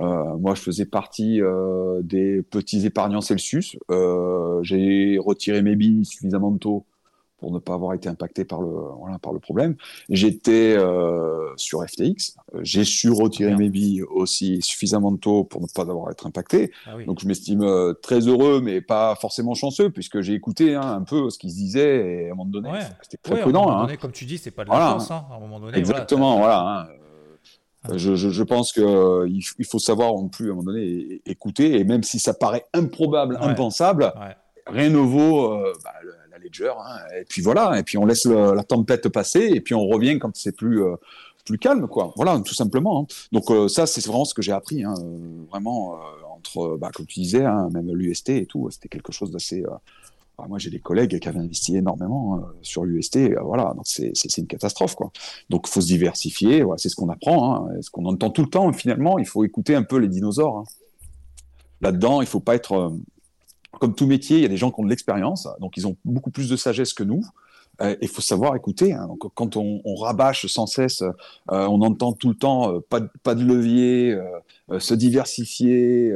Euh, moi, je faisais partie euh, des petits épargnants Celsius. Euh, j'ai retiré mes billes suffisamment de tôt pour ne pas avoir été impacté par le, voilà, par le problème. J'étais sur FTX. J'ai su retirer mes billes aussi suffisamment de tôt pour ne pas avoir été impacté. Ah Donc, je m'estime très heureux, mais pas forcément chanceux, puisque j'ai écouté hein, un peu ce qu'ils se disaient et à un moment donné, c'était très prudent. Hein. Donné, comme tu dis, c'est pas de la chance. Hein, à un moment donné, Exactement, voilà. Je, pense qu'il euh, il faut savoir non plus à un moment donné écouter, et même si ça paraît improbable, impensable, rien ne vaut euh, bah, la ledger. Hein. et puis voilà, et puis on laisse la tempête passer, et puis on revient quand c'est plus euh, plus calme, quoi. Voilà, tout simplement. Hein. Donc ça, c'est vraiment ce que j'ai appris, hein, vraiment entre, bah, comme tu disais, même l'UST et tout, c'était quelque chose d'assez moi, j'ai des collègues qui avaient investi énormément euh, sur l'UST. Euh, voilà, c'est une catastrophe, quoi. Donc, faut se diversifier. C'est ce qu'on apprend, hein, ce qu'on entend tout le temps. Finalement, il faut écouter un peu les dinosaures. Hein. Là-dedans, il faut pas être euh, comme tout métier. Il y a des gens qui ont de l'expérience, donc ils ont beaucoup plus de sagesse que nous. Il faut savoir écouter. Hein. Donc, quand on, rabâche sans cesse, on entend tout le temps pas de levier, se diversifier.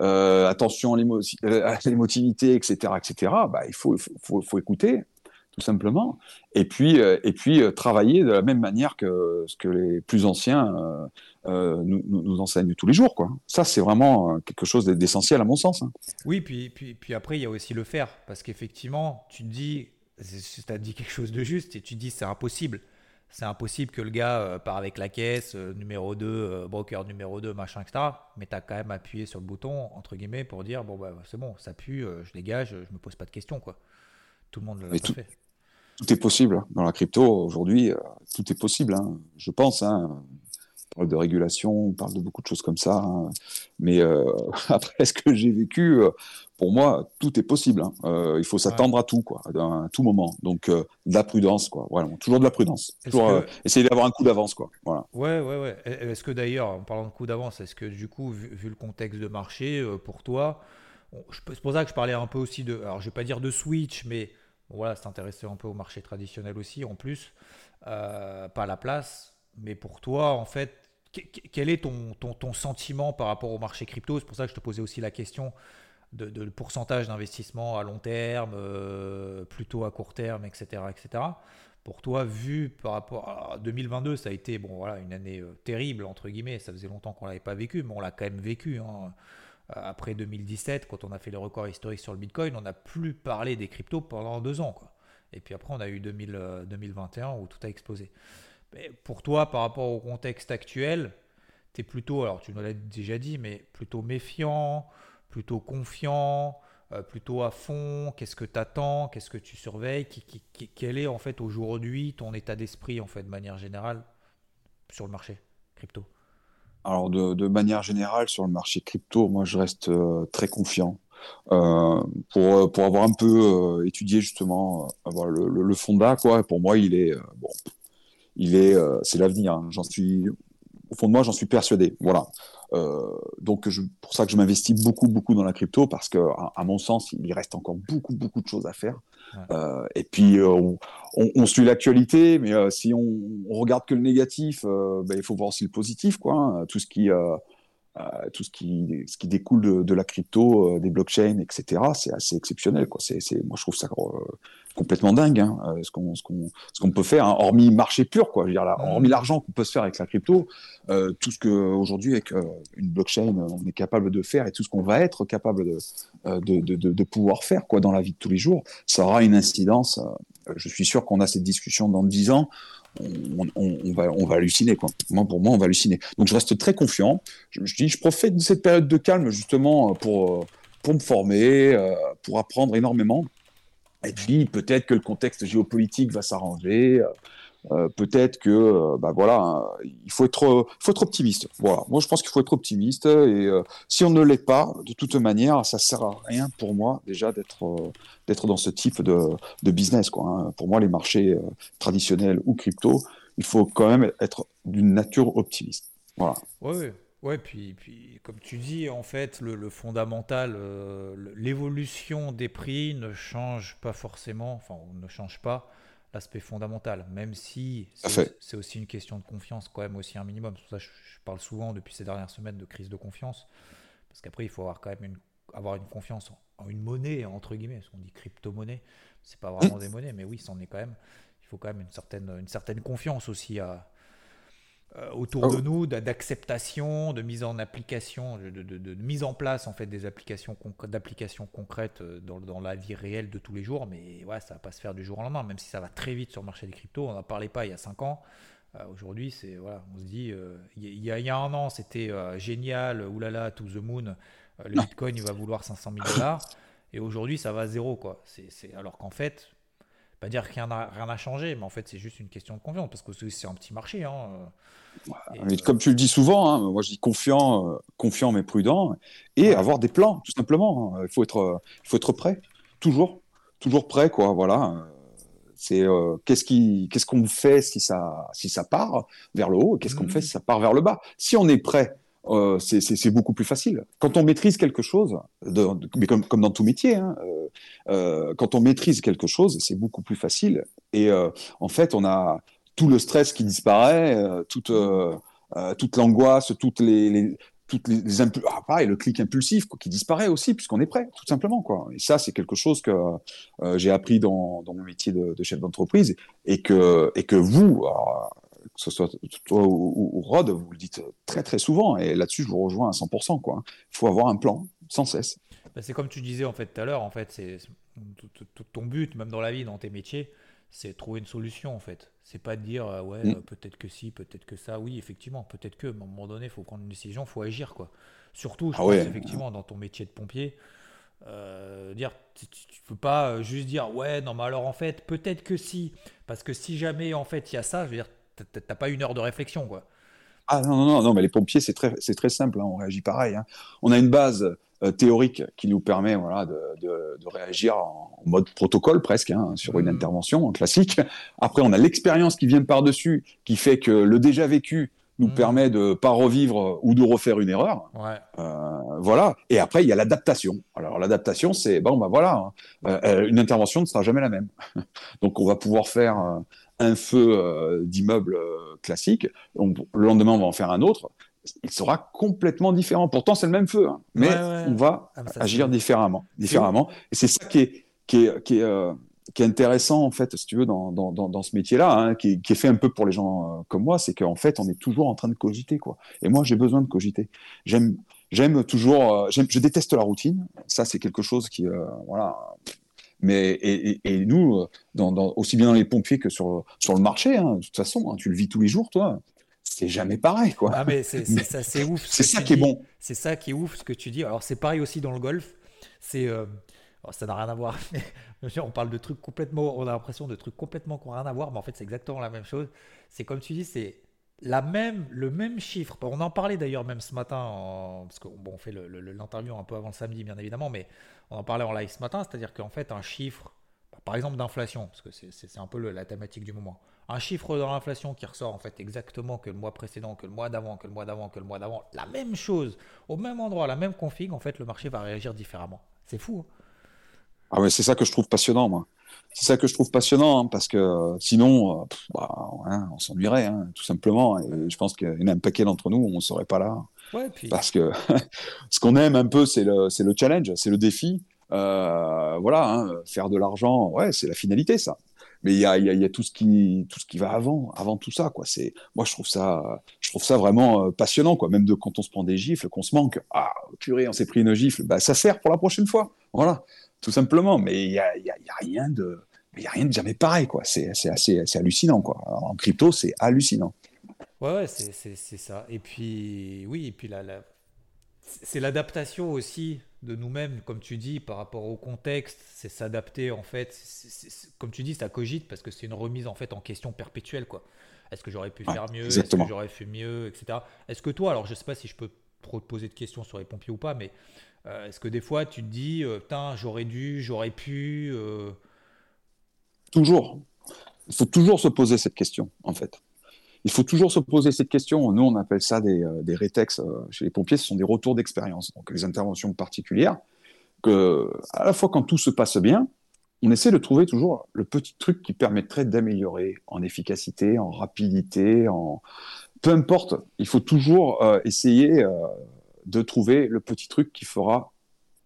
Euh, attention euh, à l'émotivité, etc., etc. Bah, il faut, faut, faut, écouter, tout simplement, et puis, euh, et puis travailler de la même manière que ce que les plus anciens nous, nous, enseignent tous les jours. Quoi. Ça, c'est vraiment quelque chose d'essentiel à mon sens. Hein. Oui, puis, puis, puis après, il y a aussi le faire, parce qu'effectivement, tu te dis, tu as dit quelque chose de juste, et tu te dis, c'est impossible c'est impossible que le gars euh, part avec la caisse, euh, numéro 2, euh, broker numéro 2, machin, etc. Mais tu as quand même appuyé sur le bouton, entre guillemets, pour dire bon, bah, c'est bon, ça pue, je dégage, je me pose pas de questions. Quoi. Tout le monde l'a fait. Tout est possible. Hein. Dans la crypto, aujourd'hui, tout est possible. Hein. Je pense. Hein. Parle de régulation, on parle de beaucoup de choses comme ça. Hein. Mais euh, après ce que j'ai vécu, euh, pour moi, tout est possible. Hein. Euh, il faut s'attendre à tout, quoi, à tout moment. Donc, de la prudence, quoi. Voilà, toujours de la prudence. Toujours, essayer d'avoir un coup d'avance, quoi. Voilà. Ouais, ouais, ouais. Est-ce que d'ailleurs, en parlant de coup d'avance, est-ce que du coup, vu, le contexte de marché, pour toi, c'est pour ça que je parlais un peu aussi de, alors je vais pas dire de switch, mais voilà, c'est intéressé un peu au marché traditionnel aussi, en plus, pas à la place. Mais pour toi, en fait, quel est ton, ton, sentiment par rapport au marché crypto? C'est pour ça que je te posais aussi la question de, le pourcentage d'investissement à long terme, euh, plutôt à court terme, etc., etc. Pour toi, vu par rapport à 2022, ça a été bon, voilà, une année euh, terrible, entre guillemets. Ça faisait longtemps qu'on ne l'avait pas vécu, mais on l'a quand même vécu. Hein. Après 2017, quand on a fait les records historiques sur le Bitcoin, on n'a plus parlé des cryptos pendant deux ans. Quoi. Et puis après, on a eu 2000, 2021 euh, où tout a explosé pour toi, par rapport au contexte actuel, tu es plutôt, alors tu nous l'as déjà dit, mais plutôt méfiant, plutôt confiant, euh, plutôt à fond Qu'est-ce que tu attends Qu'est-ce que tu surveilles Quel est en fait aujourd'hui ton état d'esprit en fait de manière générale sur le marché crypto? Alors de, manière générale sur le marché crypto, moi je reste euh, très confiant. Euh, pour, pour avoir un peu étudié justement le, le, le fonda quoi pour moi il est bon il est, euh, c'est l'avenir. Hein. J'en suis, au fond de moi, j'en suis persuadé. Voilà. Euh, donc, je, pour ça que je m'investis beaucoup, beaucoup dans la crypto parce que, à, mon sens, il reste encore beaucoup, beaucoup de choses à faire. Euh, et puis, on, on, suit l'actualité, mais si on, on, regarde que le négatif, ben, il faut voir aussi le positif, quoi. Hein. Tout ce qui tout ce qui, ce qui découle de, de la crypto, des blockchains, etc. C'est assez exceptionnel. Quoi. C'est, moi, je trouve ça complètement dingue hein, euh, ce qu'on ce qu'on ce qu'on peut faire hein, hormis marché pur quoi je veux dire là, hormis l'argent qu'on peut se faire avec la crypto euh, tout ce que aujourd'hui avec euh, une blockchain on est capable de faire et tout ce qu'on va être capable de, de, de, de, pouvoir faire quoi dans la vie de tous les jours ça aura une incidence je suis sûr qu'on a cette discussion dans dix ans on, va, on va halluciner. Quoi. Pour moi, on va halluciner. Donc, je reste très confiant. Je, je, dis, je profite de cette période de calme justement pour, pour me former, pour apprendre énormément. Et puis peut-être que le contexte géopolitique va s'arranger. Euh, euh, peut-être que, euh, bah voilà, hein, il faut être, faut être optimiste. Voilà. Moi, je pense qu'il faut être optimiste. Et si on ne l'est pas, de toute manière, ça sert à rien pour moi déjà d'être, d'être dans ce type de, business. Quoi, hein. Pour moi, les marchés traditionnels ou crypto, il faut quand même être d'une nature optimiste. Voilà. Oui, Ouais, puis, puis comme tu dis, en fait, le, fondamental, euh, l'évolution des prix ne change pas forcément, enfin, ne change pas l'aspect fondamental, même si c'est aussi une question de confiance, quand même, aussi un minimum. C'est pour ça que je, parle souvent depuis ces dernières semaines de crise de confiance, parce qu'après, il faut avoir quand même une, avoir une confiance en, une monnaie, entre guillemets, parce qu'on dit crypto-monnaie, c'est pas vraiment des monnaies, mais oui, c'en est quand même. Il faut quand même une certaine, une certaine confiance aussi à euh, autour de oh. nous, d'acceptation, de mise en application, de, mise en place en fait des applications d'applications concrètes euh, dans, la vie réelle de tous les jours. Mais ouais, ça va pas se faire du jour au lendemain, même si ça va très vite sur le marché des cryptos. On n'en parlait pas il y a 5 ans. Euh, aujourd'hui, c'est voilà, on se dit, il y, a, y, a un an, c'était génial, oulala, to the moon. le Bitcoin, il va vouloir 500 000 dollars. Et aujourd'hui, ça va à zéro, quoi. C'est alors qu'en fait, pas dire a rien à changer, mais en fait, c'est juste une question de confiance, parce que c'est un petit marché. Hein. Comme tu le dis souvent, hein, moi je dis confiant, euh, confiant mais prudent, et avoir des plans, tout simplement. Hein. Il faut être, il faut être prêt, toujours, toujours prêt, quoi. Voilà. C'est euh, qu'est-ce qui, qu'est-ce qu'on fait si ça, si ça part vers le haut, qu'est-ce qu'on mmh. fait si ça part vers le bas? Si on est prêt, euh, c'est beaucoup plus facile. Quand on maîtrise quelque chose, mais comme, dans tout métier, hein, euh, euh, quand on maîtrise quelque chose, c'est beaucoup plus facile. Et en fait, on a tout le stress qui disparaît, toute, toute l'angoisse, toutes les, toutes les, les ah, pareil, le clic impulsif qui disparaît aussi puisqu'on est prêt, tout simplement quoi. Et ça, c'est quelque chose que j'ai appris dans, mon métier de, chef d'entreprise et que et que vous, que ce soit toi ou, Rod, vous le dites très très souvent, et là-dessus je vous rejoins à 100%. Quoi. Il faut avoir un plan sans cesse. Bah, c'est comme tu disais en fait tout à l'heure, en fait, c'est ton but, même dans la vie, dans tes métiers, c'est trouver une solution en fait. C'est pas de dire euh, ouais, mm. euh, peut-être que si, peut-être que ça. Oui, effectivement, peut-être que, à un moment donné, il faut prendre une décision, il faut agir quoi. Surtout, je ah pense effectivement dans ton métier de pompier. Euh, dire tu, ne peux pas juste dire ouais non mais alors en fait peut-être que si parce que si jamais en fait il y a ça je veux dire t'as pas une heure de réflexion, quoi. Ah non, non, non, mais les pompiers, c'est très, très simple, hein, on réagit pareil. Hein. On a une base euh, théorique qui nous permet voilà, de, de, de réagir en, mode protocole presque hein, sur une mmh. intervention classique. Après, on a l'expérience qui vient par-dessus, qui fait que le déjà vécu nous mmh. permet de pas revivre ou de refaire une erreur. Ouais. Euh, voilà. Et après, il y a l'adaptation. Alors l'adaptation, c'est bon, bah voilà, euh, une intervention ne sera jamais la même. Donc on va pouvoir faire un feu euh, d'immeuble euh, classique. le lendemain, on va en faire un autre. Il sera complètement différent. Pourtant, c'est le même feu, hein. mais on va ah, agir différemment, différemment. Et c'est ça qui est, qui est, qui est, euh, qui est intéressant en fait, si tu veux, dans, dans, dans, ce métier-là, hein, qui, qui, est fait un peu pour les gens comme moi, c'est qu'en fait, on est toujours en train de cogiter, quoi. Et moi, j'ai besoin de cogiter. J'aime, j'aime toujours, je déteste la routine. Ça, c'est quelque chose qui, voilà, mais et, et, nous, euh, dans, dans, aussi bien dans les pompiers que sur, sur le marché, hein, de toute façon, hein, tu le vis tous les jours, toi. C'est jamais pareil, quoi. Ah, mais c'est ça, c'est ouf. C'est ça qui est bon. C'est ça qui est ouf, ce que tu dis. Alors, c'est pareil aussi dans le golf. C'est. Euh, ça n'a rien à voir. on parle de trucs complètement. On a l'impression de trucs complètement qui n'ont rien à voir, mais en fait, c'est exactement la même chose. C'est comme tu dis, c'est la même, le même chiffre. On en parlait d'ailleurs même ce matin, parce qu'on bon, on fait l'interview un peu avant le samedi, bien évidemment, mais on en parlait en live ce matin, c'est-à-dire qu'en fait, un chiffre, bah, par exemple d'inflation, parce que c'est un peu la thématique du moment, un chiffre de l'inflation qui ressort en fait exactement que le mois précédent, que le mois d'avant, que le mois d'avant, que le mois d'avant, la même chose, au même endroit, la même config, en fait, le marché va réagir différemment. C'est fou. Hein. ah mais c'est ça que je trouve passionnant, moi. C'est ça que je trouve passionnant, hein, parce que euh, sinon, euh, bah, on s'ennuierait, hein, tout simplement. Et je pense qu'il y en a un paquet d'entre nous, on ne serait pas là. Parce que ce qu'on aime un peu, c'est le, le, challenge, c'est le défi. Euh, voilà, hein, faire de l'argent, ouais, c'est la finalité, ça. Mais il y a, y, y a, tout ce qui tout ce qui va avant, avant tout ça, quoi. C'est moi, je trouve ça, je trouve ça vraiment passionnant, quoi. Même de quand on se prend des gifles, qu'on se manque. Ah, purée, on s'est pris une gifle. Bah, ça sert pour la prochaine fois. Voilà tout simplement. Mais il n'y a, y a, rien de, il y a rien de jamais pareil, quoi. C'est assez, hallucinant, quoi. En crypto, c'est hallucinant. Ouais, ouais, c'est ça. Et puis, oui, et puis la, c'est l'adaptation aussi de nous-mêmes, comme tu dis, par rapport au contexte. C'est s'adapter, en fait. comme tu dis, ça cogite parce que c'est une remise en fait en question perpétuelle, quoi. Est-ce que j'aurais pu faire mieux? Est-ce que j'aurais fait mieux, etc. Est-ce que toi, alors je sais pas si je peux trop te poser de questions sur les pompiers ou pas, mais euh, est-ce que des fois tu te dis, euh, putain, j'aurais dû, j'aurais pu euh Toujours. Il faut toujours se poser cette question, en fait. Il faut toujours se poser cette question. Nous, on appelle ça des, des rétex chez les pompiers, ce sont des retours d'expérience, donc les interventions particulières. Que, à la fois quand tout se passe bien, on essaie de trouver toujours le petit truc qui permettrait d'améliorer en efficacité, en rapidité, en peu importe. Il faut toujours essayer de trouver le petit truc qui fera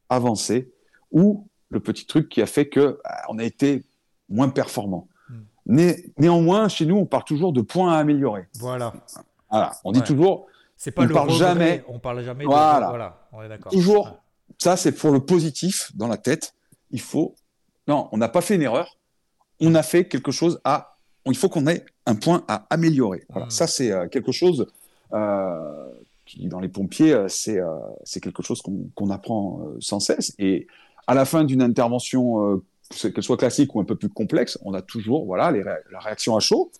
avancer ou le petit truc qui a fait que bah, on a été moins performant. Hmm. néanmoins, chez nous, on parle toujours de points à améliorer. Voilà. Voilà. On dit toujours. C'est pas on le parle jamais. On parle jamais. Voilà. De... voilà. On est d'accord. Toujours. Ça, c'est pour le positif dans la tête. Il faut. Non, on n'a pas fait une erreur. On a fait quelque chose à. Il faut qu'on ait un point à améliorer. Voilà. Hmm. Ça, c'est euh, quelque chose euh, dans les pompiers, euh, c'est euh, c'est quelque chose qu'on apprend euh, sans cesse. Et à la fin d'une intervention, qu'elle soit classique ou un peu plus complexe, on a toujours voilà, la réaction à chaud,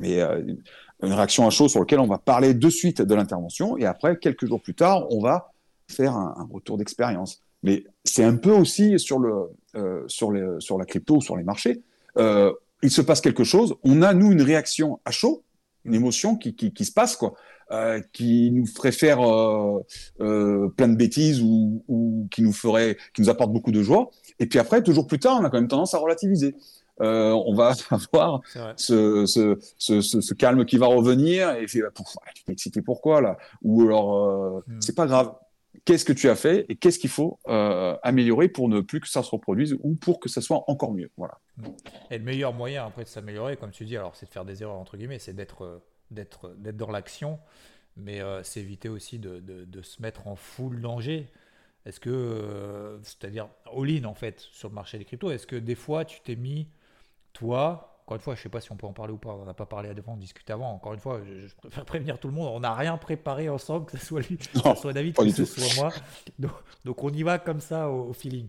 mais une réaction à chaud sur laquelle on va parler de suite de l'intervention, et après, quelques jours plus tard, on va faire un, retour d'expérience. Mais c'est un peu aussi sur la crypto ou sur les marchés. il se passe quelque chose, on a, nous, une réaction à chaud, une émotion qui, qui, qui se passe, quoi. Euh, qui nous ferait faire euh, euh, plein de bêtises ou, ou, qui nous ferait, qui nous apporte beaucoup de joie. Et puis après, toujours plus tard, on a quand même tendance à relativiser. Euh, on va avoir ce, ce, ce, ce, calme qui va revenir et fait, bah, tu t'es excité pourquoi là? Ou alors, hmm. c'est pas grave. Qu'est-ce que tu as fait et qu'est-ce qu'il faut améliorer pour ne plus que ça se reproduise ou pour que ça soit encore mieux Voilà. Et le meilleur moyen après de s'améliorer, comme tu dis, alors c'est de faire des erreurs entre guillemets, c'est d'être d'être dans l'action, mais euh, c'est éviter aussi de, de, se mettre en full danger. Est-ce que, euh, c'est-à-dire all-in en fait sur le marché des cryptos, est-ce que des fois tu t'es mis, toi, encore une fois, je sais pas si on peut en parler ou pas, on n'a pas parlé avant, on discute avant, encore une fois, je, préfère prévenir tout le monde, on n'a rien préparé ensemble, que ce soit lui, que ce soit David, que ce soit moi, donc, on y va comme ça au, feeling.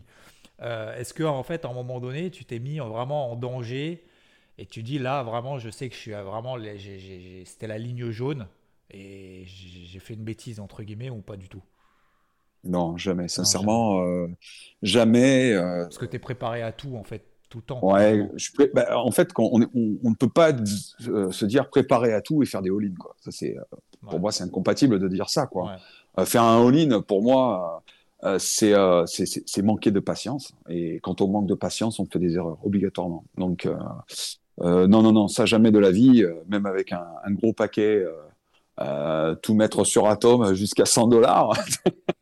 Euh, est-ce que en fait, à un moment donné, tu t'es mis vraiment en danger et tu dis là, vraiment, je sais que je suis vraiment. C'était la ligne jaune. et j'ai fait une bêtise entre guillemets ou pas du tout? Non, jamais. Sincèrement, jamais. Parce que tu es préparé à tout en fait tout le temps. Ouais, bah, en fait, quand on, ne peut pas se dire préparer à tout et faire des all-in. Ça, c'est, Pour moi, c'est incompatible de dire ça. Quoi. faire un all-in, pour moi, euh, euh, c'est manquer de patience. Et quand on manque de patience, on fait des erreurs, obligatoirement. Donc, euh, non, non, non, ça jamais de la vie, même avec un, gros paquet, tout mettre sur Atom jusqu'à 100 dollars,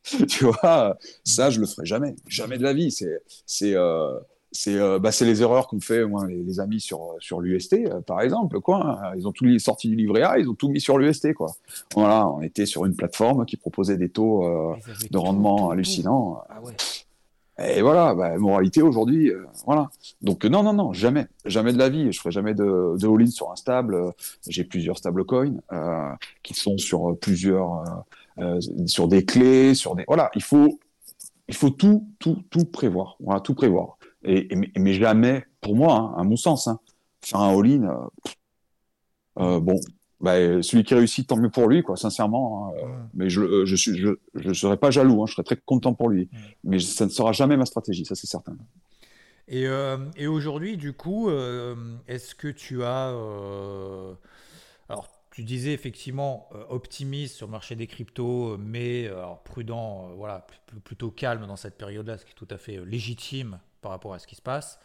tu vois, ça, je le ferai jamais. Jamais de la vie. C'est c'est euh, bah, les erreurs qu'ont fait moi, les, amis sur, sur l'UST, euh, par exemple. Quoi. Ils ont tout sorti du livret A, ils ont tout mis sur l'UST. Quoi. Voilà, on était sur une plateforme qui proposait des taux euh, de rendement hallucinants. Ah Et voilà, bah, moralité aujourd'hui, voilà. Donc non, non, non, jamais, jamais de la vie. Je ferai jamais de, de all-in sur un stable. J'ai plusieurs stablecoins qui sont sur plusieurs, sur des clés, sur des. Voilà, il faut, il faut tout, tout, tout prévoir. Voilà, tout prévoir. Et, mais jamais, pour moi, hein, à mon sens, hein, faire un all-in, euh, euh, bon, bah, celui qui réussit, tant mieux pour lui, quoi, sincèrement. Hein, mais je ne je, je, serais pas jaloux, je serais très content pour lui. Mais ça ne sera jamais ma stratégie, ça c'est certain. Et, euh, et aujourd'hui, du coup, est-ce que tu as. alors, tu disais effectivement optimiste sur le marché des cryptos, mais prudent, voilà, plutôt calme dans cette période-là, ce qui est tout à fait légitime par rapport à ce qui se passe.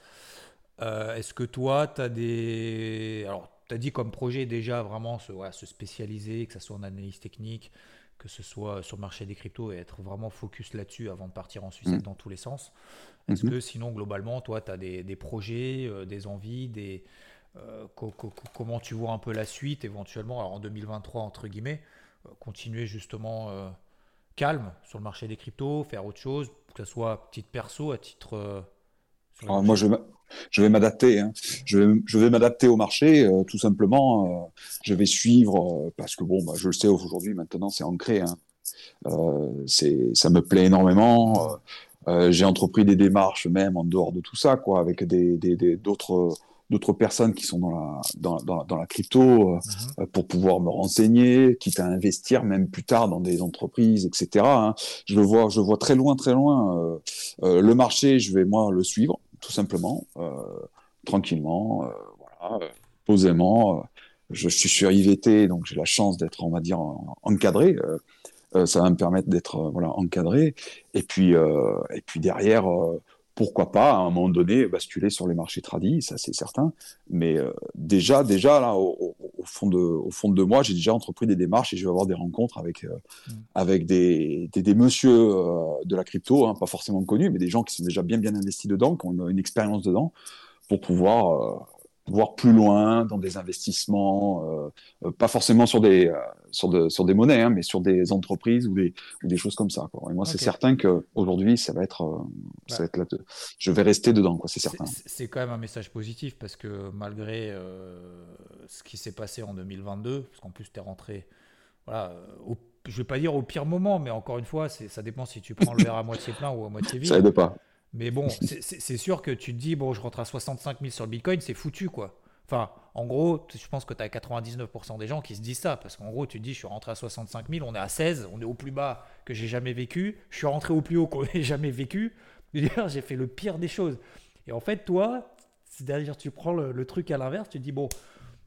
Euh, est-ce que toi, tu as des. Alors, tu as dit comme projet déjà vraiment se, se spécialiser, que ce soit en analyse technique, que ce soit sur le marché des cryptos et être vraiment focus là-dessus avant de partir en sucette mmh. dans tous les sens. Est-ce mmh. que sinon, globalement, toi, tu as des, des projets, euh, des envies, des, euh, comment tu vois un peu la suite éventuellement, alors en 2023, entre guillemets, continuer justement calme sur le marché des cryptos, faire autre chose, que ce soit à titre perso, à titre moi, je, je vais m'adapter. Hein. Je vais, je vais m'adapter au marché, euh, tout simplement. Euh, je vais suivre, euh, parce que bon, bah, je le sais aujourd'hui, maintenant, c'est ancré. Hein. ça me plaît énormément. j'ai entrepris des démarches même en dehors de tout ça, quoi, avec des, d'autres d'autres personnes qui sont dans la, dans, dans, dans la crypto euh, euh, pour pouvoir me renseigner, quitte à investir même plus tard dans des entreprises, etc. Hein. Je le vois, je vois très loin, très loin. Euh, le marché, je vais moi le suivre, tout simplement, tranquillement, voilà, posément. je suis sur IVT, donc j'ai la chance d'être, on va dire, encadré. ça va me permettre d'être voilà encadré. Et puis, et puis derrière pourquoi pas à un moment donné basculer sur les marchés tradis, ça c'est certain. Mais euh, déjà, déjà là, au, fond de, au fond de moi, j'ai déjà entrepris des démarches et je vais avoir des rencontres avec euh, mm. avec des, des, euh, de la crypto, hein, pas forcément connus, mais des gens qui sont déjà bien bien investis dedans, qui ont une, expérience dedans, pour pouvoir voir plus loin dans des investissements, euh, euh, pas forcément sur des, euh, sur, de, sur des monnaies, hein, mais sur des entreprises ou des, ou des choses comme ça. Quoi. Et moi, c'est certain qu'aujourd'hui, ça va être, ça va être là, je vais rester dedans, quoi, c'est certain. C'est quand même un message positif parce que malgré ce qui s'est passé en 2022, parce qu'en plus, tu es rentré, voilà, au, je vais pas dire au pire moment, mais encore une fois, ça dépend si tu prends le verre à moitié plein ou à moitié vide. Ça aide pas. Mais bon, c'est sûr que tu te dis, bon, je rentre à 65 000 sur le Bitcoin, c'est foutu, quoi. Enfin, en gros, je pense que tu as 99% des gens qui se disent ça, parce qu'en gros, tu te dis, je suis rentré à 65 000, on est à 16, on est au plus bas que j'ai jamais vécu, je suis rentré au plus haut qu'on ait jamais vécu. J'ai fait le pire des choses. Et en fait, toi, c'est-à-dire, tu prends le, truc à l'inverse, tu te dis, bon,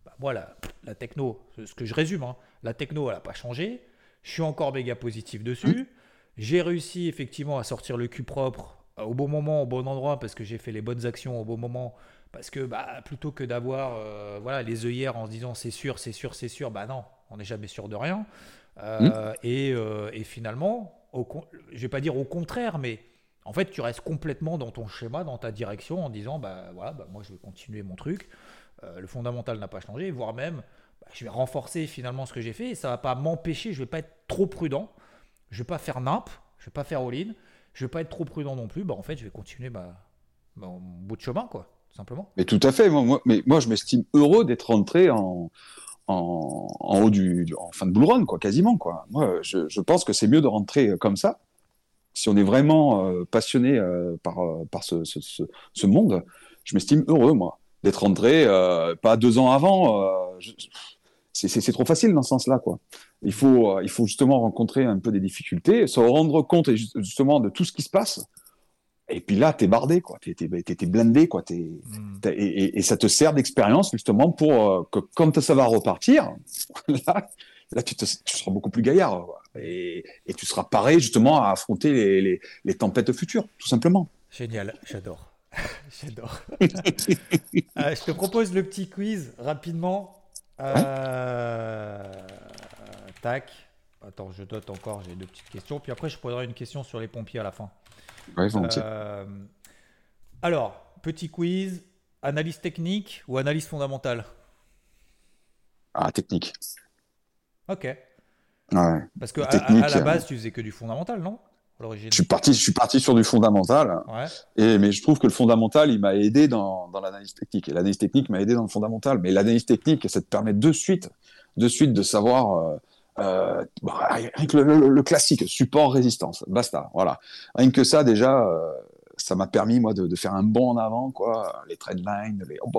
bah, voilà, la techno, ce que je résume, hein, la techno, elle n'a pas changé, je suis encore méga positif dessus, j'ai réussi effectivement à sortir le cul propre au bon moment, au bon endroit, parce que j'ai fait les bonnes actions au bon moment. Parce que bah, plutôt que d'avoir euh, voilà, les œillères en se disant c'est sûr, c'est sûr, c'est sûr, bah non, on n'est jamais sûr de rien. Euh, mmh. et, euh, et, finalement, au, je vais pas dire au contraire, mais en fait, tu restes complètement dans ton schéma, dans ta direction, en disant bah voilà, bah, moi je vais continuer mon truc. le fondamental n'a pas changé, voire même, bah, je vais renforcer finalement ce que j'ai fait. Et ça va pas m'empêcher, je vais pas être trop prudent, je vais pas faire nimp, je vais pas faire all-in je vais pas être trop prudent non plus, bah en fait, je vais continuer ma, mon bout de chemin, quoi, tout simplement. Mais tout à fait. Moi, mais moi je m'estime heureux d'être rentré en, en, en, haut du, en fin de bull run, quoi, quasiment, quoi. Moi, je, je pense que c'est mieux de rentrer comme ça. Si on est vraiment euh, passionné euh, par, euh, par ce, ce, monde, je m'estime heureux, moi, d'être rentré pas deux ans avant. c'est trop facile dans ce sens-là, quoi. Il faut, il faut justement rencontrer un peu des difficultés, se rendre compte justement de tout ce qui se passe. Et puis là, t'es bardé, quoi. T'es, t'es, blindé, quoi. Hmm. et, ça te sert d'expérience justement pour que quand ça va repartir, là, là tu, seras beaucoup plus gaillard et, tu seras paré justement à affronter les, tempêtes futures, tout simplement. Génial, j'adore. j'adore. Euh, je te propose le petit quiz rapidement. Euh, tac. Attends, je dote encore, j'ai deux petites questions. Puis après, je poserai une question sur les pompiers à la fin. Euh, alors, petit quiz. Analyse technique ou analyse fondamentale? Ah, technique. Ok. Ouais. Parce que à, la base, tu faisais que du fondamental, non? Je suis parti, je suis parti sur du fondamental. Ouais. Et mais je trouve que le fondamental, il m'a aidé dans, dans l'analyse technique. Et l'analyse technique m'a aidé dans le fondamental. Mais l'analyse technique, ça te permet de suite, de suite de savoir. Euh, euh, bah, rien que le, classique, support, résistance, basta. Voilà. Rien que ça, déjà, euh, ça m'a permis moi de, de, faire un bond en avant, quoi. Les trendlines, les oh,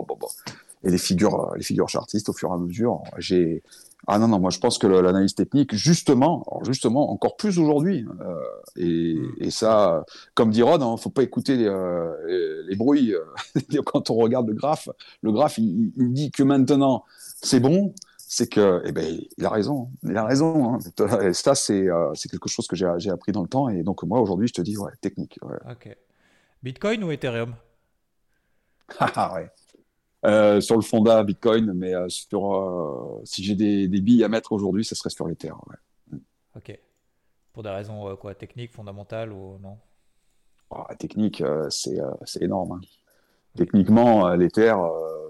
et les figures, les figures chartistes au fur et à mesure. J'ai ah non, non, moi je pense que l'analyse technique, justement, justement, encore plus aujourd'hui, euh, hmm. et, ça, comme dit Rod, il hein, ne faut pas écouter les, euh, bruits euh, quand on regarde le graphe. Le graphe, il, dit que maintenant c'est bon, c'est que, eh ben, il a raison, il a raison. Hein. ça, c'est quelque chose que j'ai appris dans le temps, et donc moi aujourd'hui, je te dis, ouais, technique. Ok. Bitcoin ou Ethereum? Ah ouais. Euh, sur le fonda Bitcoin, mais euh, sur, euh, si j'ai des, billes à mettre aujourd'hui, ce serait sur l'Ether. Ouais. Ok. Pour des raisons quoi, techniques, fondamentales ou non? Ah, Technique, c'est énorme. Hein. Techniquement, l'Ether,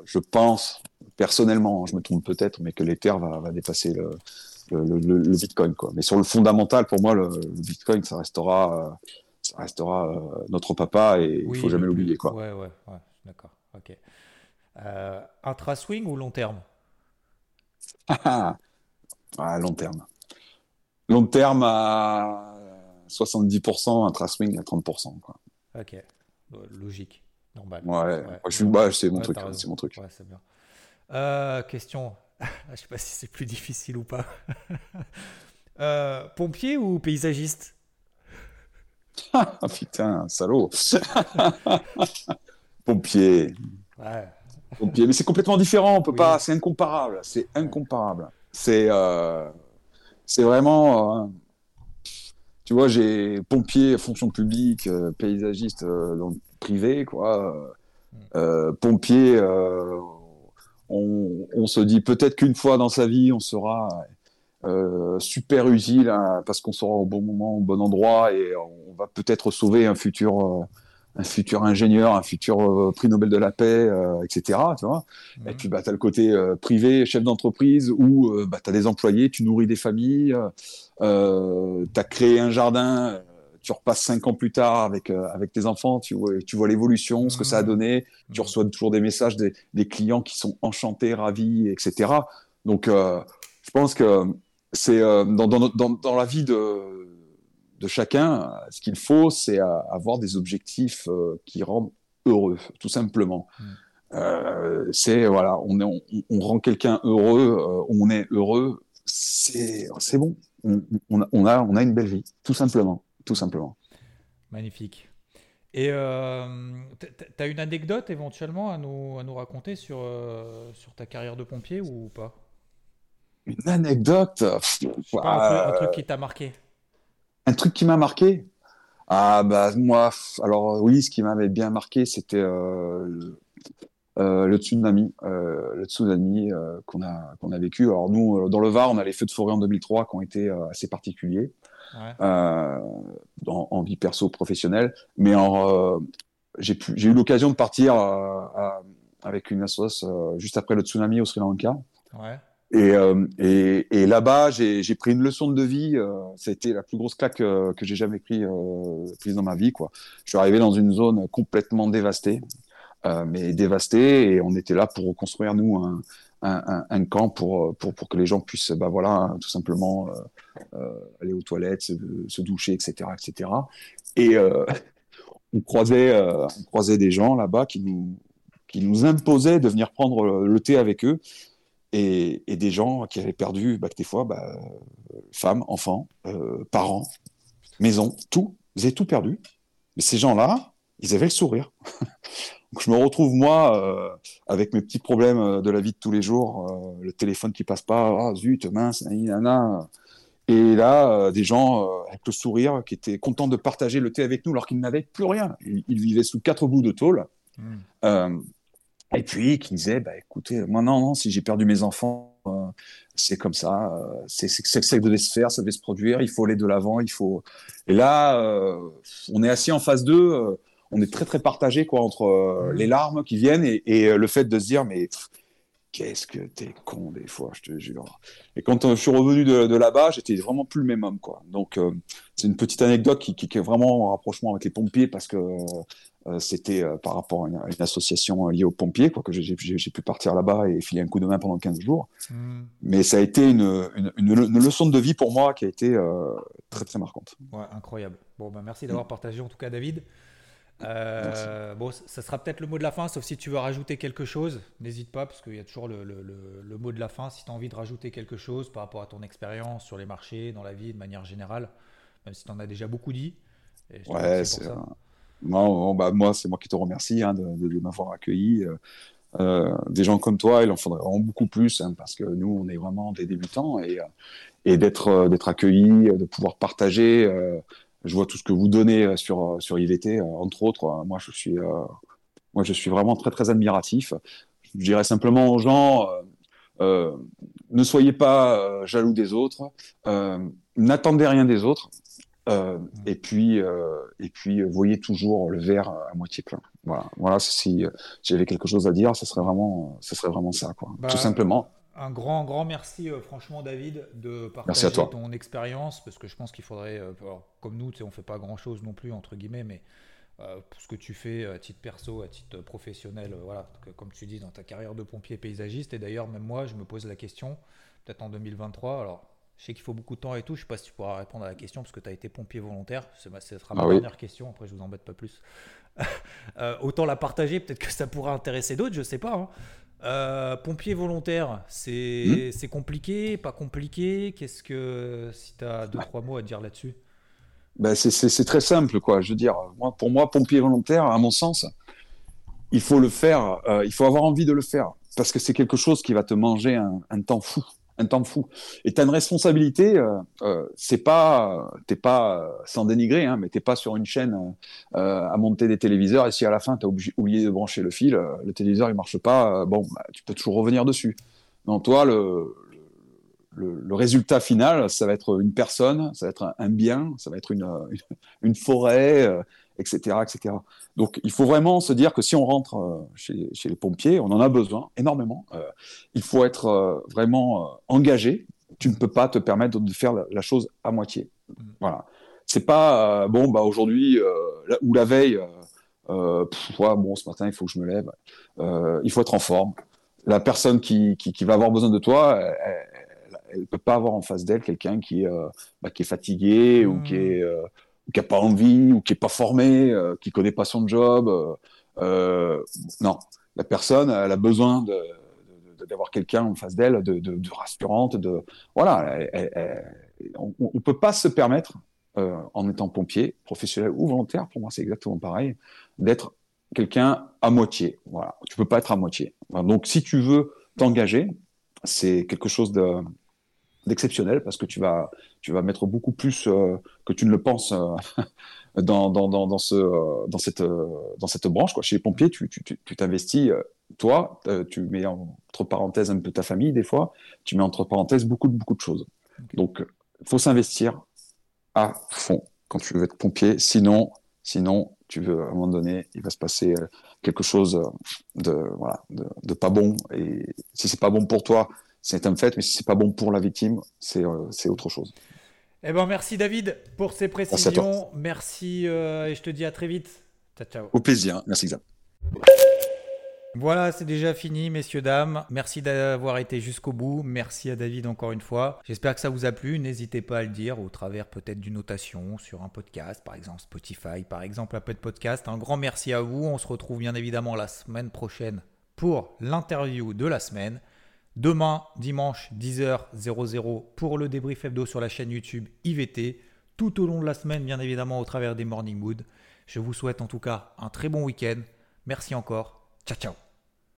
je pense, personnellement, je me trompe peut-être, mais que l'Ether va, va, dépasser le, le, Bitcoin. Quoi. Mais sur le fondamental, pour moi, le, Bitcoin, ça restera, ça restera notre papa et il ne faut jamais l'oublier. Quoi. Ouais, ouais, ouais. d'accord. Ok. Euh, intra-swing ou long terme? Ah, Long terme. Long terme à 70%, intra-swing à 30%. Quoi. Ok, logique, normal. Ouais, Je suis, bah, c'est mon, truc. C'est mon truc. Ouais, c'est bien. Euh, question, je sais pas si c'est plus difficile ou pas. Euh, pompier ou paysagiste? Ah putain, salaud Pompier. Ouais mais c'est complètement différent. On peut pas. C'est incomparable. C'est incomparable. C'est euh, c'est vraiment. Tu vois, j'ai pompier, fonction publique, paysagiste privé, quoi. Mm. pompier, on, se dit peut-être qu'une fois dans sa vie, on sera super utile hein, parce qu'on sera au bon moment, au bon endroit et on va peut-être sauver un futur un futur ingénieur, un futur euh, prix Nobel de la paix, euh, etc. Tu vois Et puis, bah, tu as le côté euh, privé, chef d'entreprise, où bah, tu as des employés, tu nourris des familles, tu as créé un jardin, tu repasses cinq ans plus tard avec, avec tes enfants, tu vois, tu vois l'évolution, ce que ça a mmh. donné, tu mmh. reçois toujours des messages des, des clients qui sont enchantés, ravis, etc. Donc, je pense que c'est dans, dans, dans, dans la vie de de chacun, ce qu'il faut, c'est avoir des objectifs euh, qui rendent heureux, tout simplement. Mm. Euh, c'est voilà, on, est, on, rend quelqu'un heureux, euh, on est heureux, c'est bon. On, a, on a une belle vie, tout simplement, tout simplement. Magnifique. Et tu as une anecdote éventuellement à nous, à nous raconter sur, sur ta carrière de pompier ou pas? Une anecdote? Un truc qui t'a marqué un truc qui m'a marqué? Ah, bah, moi, alors oui, ce qui m'avait bien marqué, c'était euh, euh, le tsunami, euh, le tsunami qu'on a, qu'on a vécu. Alors, nous, dans le Var, on a les feux de forêt en 2003 qui ont été assez particuliers. En, vie perso professionnelle, mais j'ai eu l'occasion de partir avec une association juste après le tsunami au Sri Lanka. Ouais. Euh, et, et, là-bas, j'ai pris une leçon de vie. Euh, ça a été la plus grosse claque euh, que j'ai jamais pris, prise dans ma vie. Quoi. Je suis arrivé dans une zone complètement dévastée, mais dévastée, et on était là pour reconstruire nous un, un, camp pour, pour, pour, que les gens puissent, bah voilà, tout simplement aller aux toilettes, se, doucher, etc., etc. Et on croisait, on croisait des gens là-bas qui nous qui nous imposaient de venir prendre le thé avec eux et, des gens qui avaient perdu, bah, des fois, bah, femmes, enfants, euh, parents, maison, tout. Ils avaient tout perdu. Mais ces gens-là, ils avaient le sourire. Donc, je me retrouve, moi, euh, avec mes petits problèmes euh, de la vie de tous les jours, le téléphone qui passe pas, ah zut, mince, nana. Et là, des gens avec le sourire qui étaient contents de partager le thé avec nous alors qu'ils n'avaient plus rien. Ils, vivaient sous quatre bouts de tôle. Mmh. Et puis qui disait, bah, écoutez, moi non, non, si j'ai perdu mes enfants, euh, c'est comme ça, euh, c'est que ça devait se faire, ça devait se produire, il faut aller de l'avant, il faut. Et là, euh, on est assis en phase 2, on est très très partagé quoi entre mmh. les larmes qui viennent et, et, le fait de se dire, mais qu'est-ce que t'es con des fois, je te jure. Et quand je suis revenu de, de là-bas, j'étais vraiment plus le même homme quoi. Donc c'est une petite anecdote qui, qui, qui, est vraiment en rapprochement avec les pompiers parce que euh, c'était euh, par rapport à une, association liée aux pompiers, quoi, que j'ai pu partir là-bas et filer un coup de main pendant 15 jours. Hmm. Mais ça a été une, une, leçon de vie pour moi qui a été euh, très très marquante. Ouais, incroyable. Bon, bah, merci d'avoir partagé en tout cas, David. Bon, ça sera peut-être le mot de la fin, sauf si tu veux rajouter quelque chose. N'hésite pas, parce qu'il y a toujours le, le, le, mot de la fin. Si tu as envie de rajouter quelque chose par rapport à ton expérience sur les marchés, dans la vie de manière générale, même si tu en as déjà beaucoup dit. ouais, c'est ça. Non, bah, moi, c'est moi qui te remercie hein, de, m'avoir accueilli. Euh, euh, des gens comme toi, il en faudrait vraiment beaucoup plus, hein, parce que nous, on est vraiment des débutants, et, euh, et d'être d'être accueillis, de pouvoir partager. Je vois tout ce que vous donnez sur, sur IVT, entre autres. moi, je suis, moi, je suis vraiment très, très admiratif. Je dirais simplement aux gens, ne soyez pas jaloux des autres, n'attendez rien des autres. Euh, et puis, euh, et puis, euh, voyez toujours le verre à moitié plein. Voilà, voilà si j'avais quelque chose à dire, ce serait vraiment, ce serait vraiment ça, quoi. Bah, Tout simplement. Un grand, grand merci, franchement, David, de partager ton expérience, parce que je pense qu'il faudrait, comme nous, on fait pas grand-chose non plus entre guillemets, mais pour ce que tu fais à titre perso, à titre professionnel, voilà, comme tu dis dans ta carrière de pompier paysagiste. Et d'ailleurs, même moi, je me pose la question, peut-être en 2023. Alors, je sais qu'il faut beaucoup de temps et tout. Je ne sais pas si tu pourras répondre à la question parce que tu as été pompier volontaire. Ce sera ma ah dernière question. Après, je vous embête pas plus. Euh, autant la partager. Peut-être que ça pourra intéresser d'autres. Je ne sais pas. Hein. Euh, pompier volontaire, hmm c'est compliqué, pas compliqué? Qu'est-ce que. Si tu as deux, trois mots à dire là-dessus? Ben C'est très simple. quoi. Je veux dire, moi, pour moi, pompier volontaire, à mon sens, il faut le faire. Euh, il faut avoir envie de le faire. Parce que c'est quelque chose qui va te manger un temps fou un temps fou. Et tu as une responsabilité, euh, euh, c'est pas, t'es pas, euh, sans dénigrer, hein, mais t'es pas sur une chaîne à monter des téléviseurs et si à la fin tu as oublié de brancher le fil, le téléviseur il marche pas, bon, bah, tu peux toujours revenir dessus. Non, toi, le, le, résultat final, ça va être une personne, ça va être un, bien, ça va être une, une, forêt, etc., etc. Donc, il faut vraiment se dire que si on rentre euh, chez, les pompiers, on en a besoin énormément. Euh, il faut être euh, vraiment engagé. Tu ne peux pas te permettre de faire la, chose à moitié. Voilà. C'est pas bon, bah aujourd'hui ou la veille. bon, ce matin, il faut que je me lève. il faut être en forme. La personne qui, qui, va avoir besoin de toi, elle ne peut pas avoir en face d'elle quelqu'un qui, bah, qui est fatigué ou qui est qui n'a pas envie ou qui n'est pas formé, euh, qui connaît pas son job. Euh, euh, non, la personne, elle a besoin d'avoir quelqu'un en face d'elle, de, rassurante, de voilà. on ne peut pas se permettre, en étant pompier, professionnel ou volontaire, pour moi c'est exactement pareil, d'être quelqu'un à moitié. Voilà, tu peux pas être à moitié. Donc si tu veux t'engager, c'est quelque chose de d'exceptionnel parce que tu vas, tu vas mettre beaucoup plus euh, que tu ne le penses euh, dans, dans, dans, dans, ce, euh, dans, cette, dans cette branche. Quoi. Chez les pompiers, tu t'investis, tu, tu, toi, tu mets entre parenthèses un peu ta famille des fois, tu mets entre parenthèses beaucoup, beaucoup de choses. Donc, il faut s'investir à fond quand tu veux être pompier. Sinon, sinon tu veux, à un moment donné, il va se passer quelque chose de, voilà, de, de pas bon. Et si c'est pas bon pour toi, c'est un fait, mais si c'est pas bon pour la victime, c'est euh, autre chose. Eh ben, merci David pour ces précisions. Merci, euh, et je te dis à très vite. Ciao, ciao. Au plaisir. Merci Xav. Voilà, c'est déjà fini, messieurs, dames. Merci d'avoir été jusqu'au bout. Merci à David encore une fois. J'espère que ça vous a plu. N'hésitez pas à le dire au travers peut-être d'une notation sur un podcast, par exemple Spotify, par exemple Apple Podcast. Un grand merci à vous. On se retrouve bien évidemment la semaine prochaine pour l'interview de la semaine. Demain, dimanche, 10h00 pour le débrief hebdo sur la chaîne YouTube IVT. Tout au long de la semaine, bien évidemment, au travers des Morning Mood. Je vous souhaite en tout cas un très bon week-end. Merci encore. Ciao, ciao.